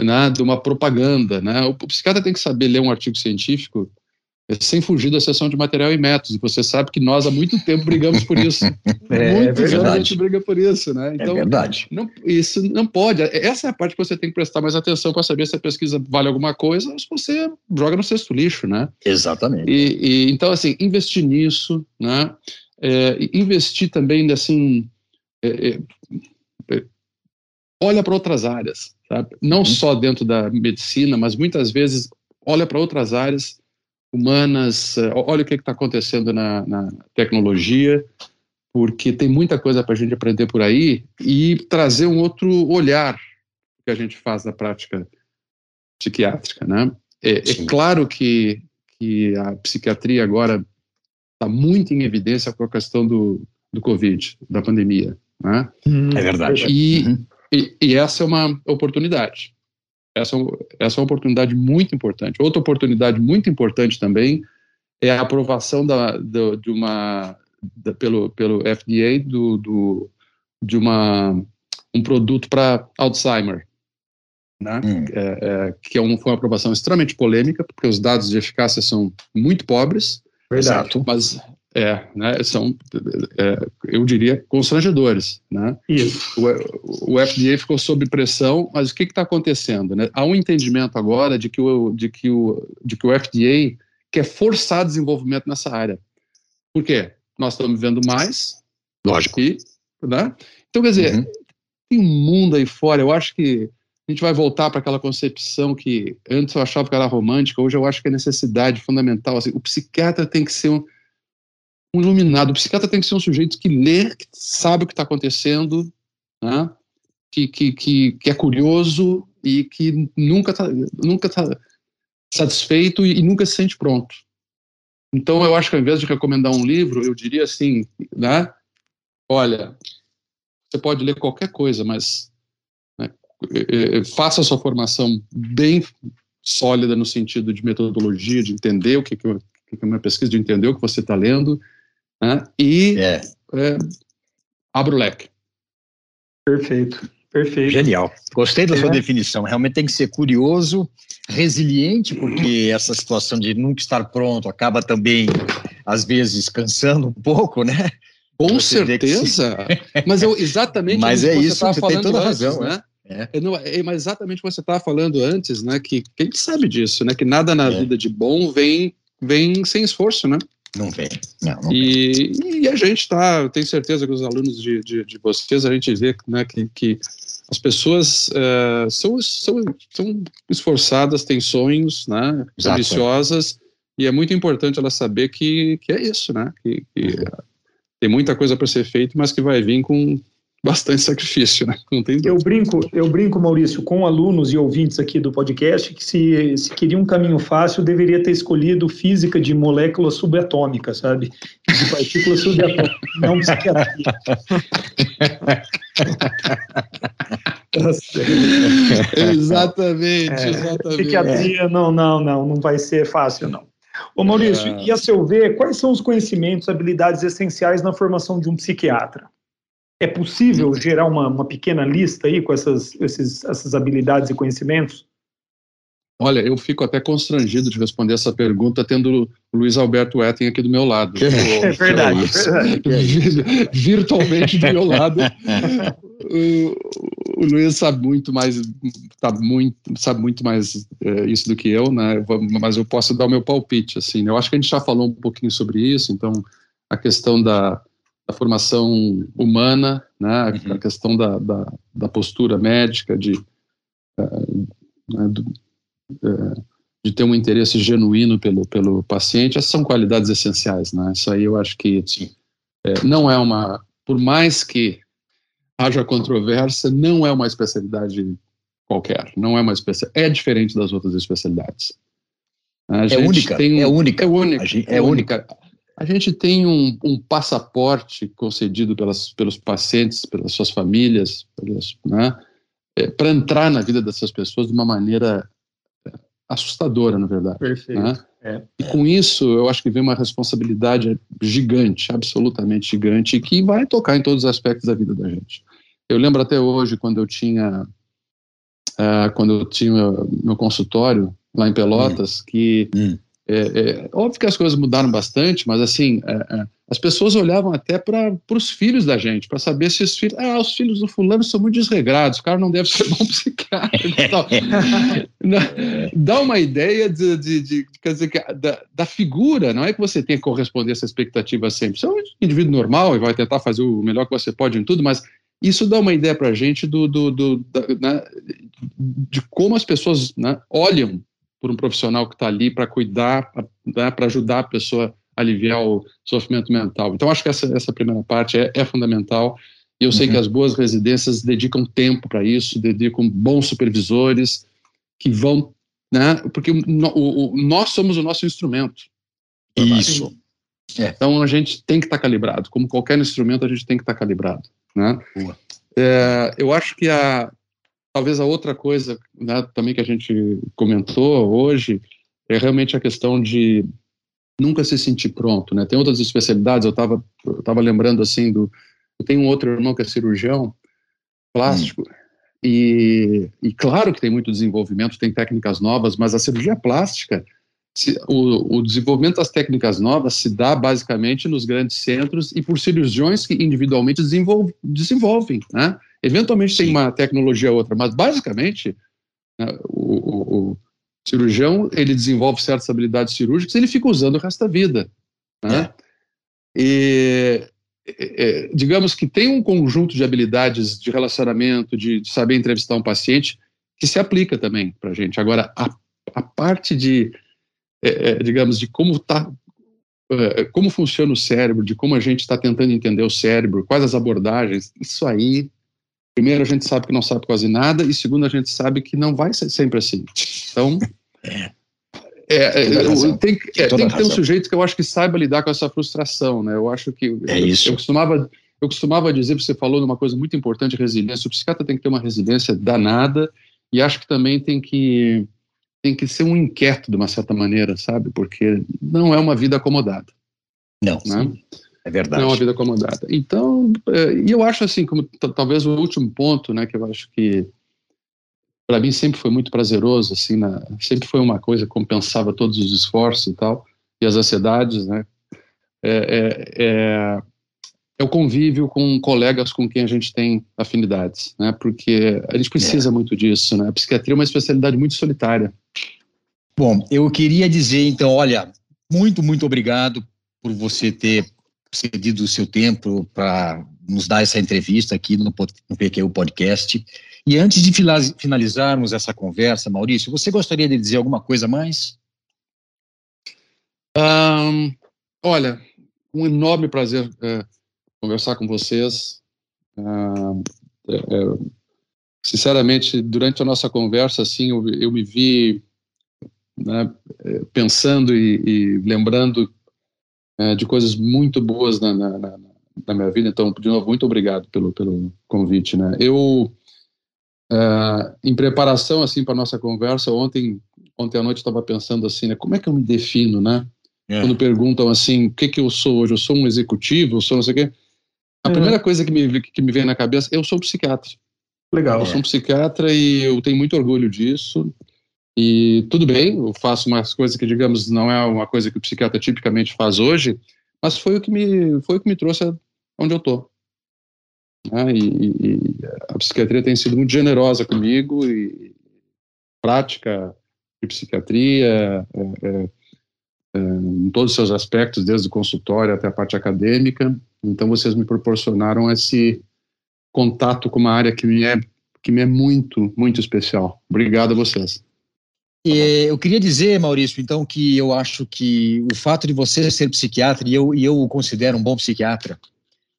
né, de uma propaganda. Né? O, o psiquiatra tem que saber ler um artigo científico é, sem fugir da sessão de material e métodos. E você sabe que nós há muito tempo brigamos por isso. é, muito é a gente briga por isso, né? É então, é verdade. Não, isso não pode. Essa é a parte que você tem que prestar mais atenção para saber se a pesquisa vale alguma coisa ou se você joga no cesto lixo, né? Exatamente. E, e então, assim, investir nisso, né? É, investir também assim é, é, é olha para outras áreas sabe? não uhum. só dentro da medicina mas muitas vezes olha para outras áreas humanas é, olha o que está acontecendo na, na, tecnologia porque tem muita coisa para a gente aprender por aí e trazer um outro olhar que a gente faz na prática psiquiátrica, né? É, é claro que, que a psiquiatria agora está muito em evidência com a questão do, do Covid, da pandemia, né? É verdade. E, uhum. e, e, essa é uma oportunidade. Essa, essa é uma oportunidade muito importante. Outra oportunidade muito importante também é a aprovação da, do, de uma, da, pelo, pelo FDA do, do, de uma, um produto para Alzheimer, né? Hum. É, é, que é um, foi uma aprovação extremamente polêmica, porque os dados de eficácia são muito pobres. Verdade. Mas é, né, são, é, eu diria, constrangedores. Né? Isso. O, o FDA ficou sob pressão, mas o que está acontecendo? Né? Há um entendimento agora de que, o, de, que o, de que o FDA quer forçar desenvolvimento nessa área. Por quê? Nós estamos vendo mais. Lógico. E, né? Então, quer dizer, uhum. tem um mundo aí fora. Eu acho que a gente vai voltar para aquela concepção que antes eu achava que era romântica, hoje eu acho que é necessidade fundamental. Assim, o psiquiatra tem que ser um, um iluminado, o psiquiatra tem que ser um sujeito que lê, que sabe o que está acontecendo, né? que, que, que, que, é curioso e que nunca está nunca tá satisfeito e, e nunca se sente pronto. Então eu acho que ao invés de recomendar um livro, eu diria assim, né? Olha, você pode ler qualquer coisa, mas faça a sua formação bem sólida no sentido de metodologia, de entender o que, que, é uma pesquisa, de entender o que você está lendo, né? e é. É, abra o leque. Perfeito, perfeito. Genial. Gostei da sua é. definição. Realmente tem que ser curioso, resiliente, porque essa situação de nunca estar pronto acaba também, às vezes, cansando um pouco, né? Com certeza. Mas eu exatamente Mas é isso, você tem toda antes, razão, né? É. Não, é, mas exatamente o que você estava falando antes, né? Que, que, a gente sabe disso, né? Que nada na é. vida de bom vem, vem sem esforço, né? Não vem. Não, não e, vem. e a gente está, tenho certeza que os alunos de, de, de vocês, a gente vê né, que, que as pessoas uh, são, são, são esforçadas, têm sonhos, né? Ambiciosas, e é muito importante ela saber que, que é isso, né? Que, que uhum. tem muita coisa para ser feita, mas que vai vir com bastante sacrifício, né? Não tem eu brinco, eu brinco, Maurício, com alunos e ouvintes aqui do podcast que se, se queria um caminho fácil, deveria ter escolhido física de molécula subatômica, sabe? De partículas subatômicas, não psiquiatria. exatamente, é, exatamente. Psiquiatria, não, não, não, não vai ser fácil, não. Ô Maurício, é. e a seu ver, quais são os conhecimentos, habilidades essenciais na formação de um psiquiatra? É possível gerar uma, uma pequena lista aí com essas, esses, essas habilidades e conhecimentos? Olha, eu fico até constrangido de responder essa pergunta tendo o Luiz Alberto Etten aqui do meu lado. É verdade, é verdade. Virtualmente do meu lado. o, o, Luiz sabe muito mais, tá muito, sabe muito mais é, isso do que eu, né? Mas eu posso dar o meu palpite, assim. Né? Eu acho que a gente já falou um pouquinho sobre isso, então a questão da, da formação humana, né, uhum. a questão da, da, da, postura médica, de, uh, né, uh, de ter um interesse genuíno pelo, pelo paciente, essas são qualidades essenciais, né? Isso aí eu acho que é, não é uma, por mais que haja controvérsia, não é uma especialidade qualquer, não é uma especialidade, é diferente das outras especialidades. A é única, um, é única, é única, é única. A gente tem um, um passaporte concedido pelas, pelos pacientes, pelas suas famílias, né, é, para entrar na vida dessas pessoas de uma maneira é, assustadora, na verdade. Perfeito. Né? É. E com isso, eu acho que vem uma responsabilidade gigante, absolutamente gigante, que vai tocar em todos os aspectos da vida da gente. Eu lembro até hoje, quando eu tinha, uh, quando eu tinha meu consultório lá em Pelotas, hum. que hum. É, é, óbvio que as coisas mudaram bastante, mas assim, é, é as pessoas olhavam até para os filhos da gente, para saber se os filhos. Ah, os filhos do fulano são muito desregrados, o cara não deve ser bom psiquiatra. Dá uma ideia de, de, de quer dizer, da, da, figura, não é que você tem que corresponder a essa expectativa sempre. Você é um indivíduo normal e vai tentar fazer o melhor que você pode em tudo, mas isso dá uma ideia para a gente do, do, do da, né, de como as pessoas né, olham por um profissional que está ali para cuidar, né, para ajudar a pessoa a aliviar o sofrimento mental. Então, acho que essa, essa primeira parte é, é fundamental. E eu sei uhum. que as boas residências dedicam tempo para isso, dedicam bons supervisores que vão, né? Porque o, o, nós somos o nosso instrumento. Isso. É. Então a gente tem que estar tá calibrado. Como qualquer instrumento, a gente tem que estar tá calibrado, né? É, eu acho que a talvez a outra coisa, né, também que a gente comentou hoje é realmente a questão de nunca se sentir pronto, né? Tem outras especialidades. Eu estava eu tava lembrando assim do eu tenho um outro irmão que é cirurgião plástico. Hum. E, e, claro que tem muito desenvolvimento, tem técnicas novas, mas a cirurgia plástica, se, o, o, desenvolvimento das técnicas novas se dá basicamente nos grandes centros e por cirurgiões que individualmente desenvolve, desenvolvem, né? Eventualmente tem uma tecnologia ou outra, mas basicamente né, o, o, o, cirurgião ele desenvolve certas habilidades cirúrgicas e ele fica usando o resto da vida, né? É. E é, digamos que tem um conjunto de habilidades de relacionamento, de, de saber entrevistar um paciente, que se aplica também para a gente. Agora, a, a parte de, é, é digamos, de como tá, é, como funciona o cérebro, de como a gente está tentando entender o cérebro, quais as abordagens, isso aí, primeiro a gente sabe que não sabe quase nada, e segundo a gente sabe que não vai ser sempre assim. Então, é, é, tem, é, tem que ter um sujeito que eu acho que saiba lidar com essa frustração, né? Eu acho que é isso. Eu, costumava eu costumava dizer, você falou numa coisa muito importante, resiliência. O psiquiatra tem que ter uma resiliência danada e acho que também tem que tem que ser um inquieto de uma certa maneira, sabe? Porque não é uma vida acomodada. Não, né? É verdade. Não é uma vida acomodada. Então, é, e eu acho assim, como talvez o último ponto, né, que eu acho que para mim sempre foi muito prazeroso, assim, na, sempre foi uma coisa que compensava todos os esforços e tal, e as ansiedades, né? É, é, é, é, o convívio com colegas com quem a gente tem afinidades, né? Porque a gente precisa é. muito disso, né? A psiquiatria é uma especialidade muito solitária. Bom, eu queria dizer, então, olha, muito, muito obrigado por você ter cedido o seu tempo para nos dar essa entrevista aqui no, no PQ Podcast. E antes de finalizarmos essa conversa, Maurício, você gostaria de dizer alguma coisa mais? Um, olha, um enorme prazer é, conversar com vocês. É, é, sinceramente, durante a nossa conversa, assim, eu, eu me vi né, é, pensando e, e lembrando é, de coisas muito boas na, na, na, na, minha vida. Então, de novo, muito obrigado pelo, pelo convite. Né? Eu Uh, em preparação assim para nossa conversa ontem ontem à noite estava pensando assim né como é que eu me defino né é. quando perguntam assim o que que eu sou hoje eu sou um executivo eu sou não sei o quê a é. primeira coisa que me que me vem na cabeça eu sou psiquiatra legal eu sou um psiquiatra e eu tenho muito orgulho disso e tudo bem eu faço umas coisas que digamos não é uma coisa que o psiquiatra tipicamente faz hoje mas foi o que me foi o que me trouxe onde eu né? E, e, a psiquiatria tem sido muito generosa comigo e prática de psiquiatria é, é, é, em todos os seus aspectos, desde o consultório até a parte acadêmica. Então, vocês me proporcionaram esse contato com uma área que me é que me é muito, muito especial. Obrigado a vocês. E eu queria dizer, Maurício, então, que eu acho que o fato de você ser psiquiatra, e eu, e eu o considero um bom psiquiatra,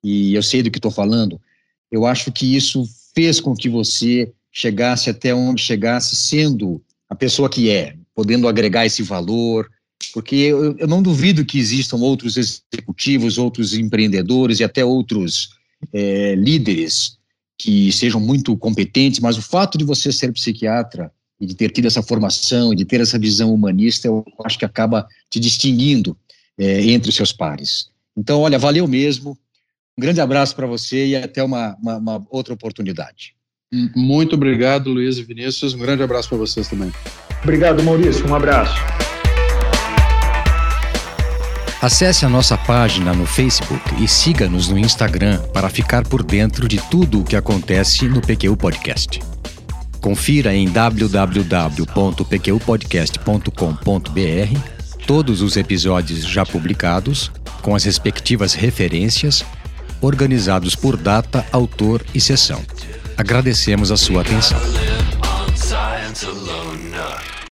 e eu sei do que estou falando, eu acho que isso fez com que você chegasse até onde chegasse sendo a pessoa que é, podendo agregar esse valor, porque eu, eu não duvido que existam outros executivos, outros empreendedores e até outros é, líderes que sejam muito competentes, mas o fato de você ser psiquiatra e de ter tido essa formação e de ter essa visão humanista, eu acho que acaba te distinguindo é, entre os seus pares. Então, olha, valeu mesmo. Um grande abraço para você e até uma, uma, uma, outra oportunidade. Muito obrigado, Luiz e Vinícius. Um grande abraço para vocês também. Obrigado, Maurício. Um abraço. Acesse a nossa página no Facebook e siga-nos no Instagram para ficar por dentro de tudo o que acontece no PQ Podcast. Confira em www.pqpodcast.com.br todos os episódios já publicados, com as respectivas referências organizados por data, autor e sessão. Agradecemos a sua atenção.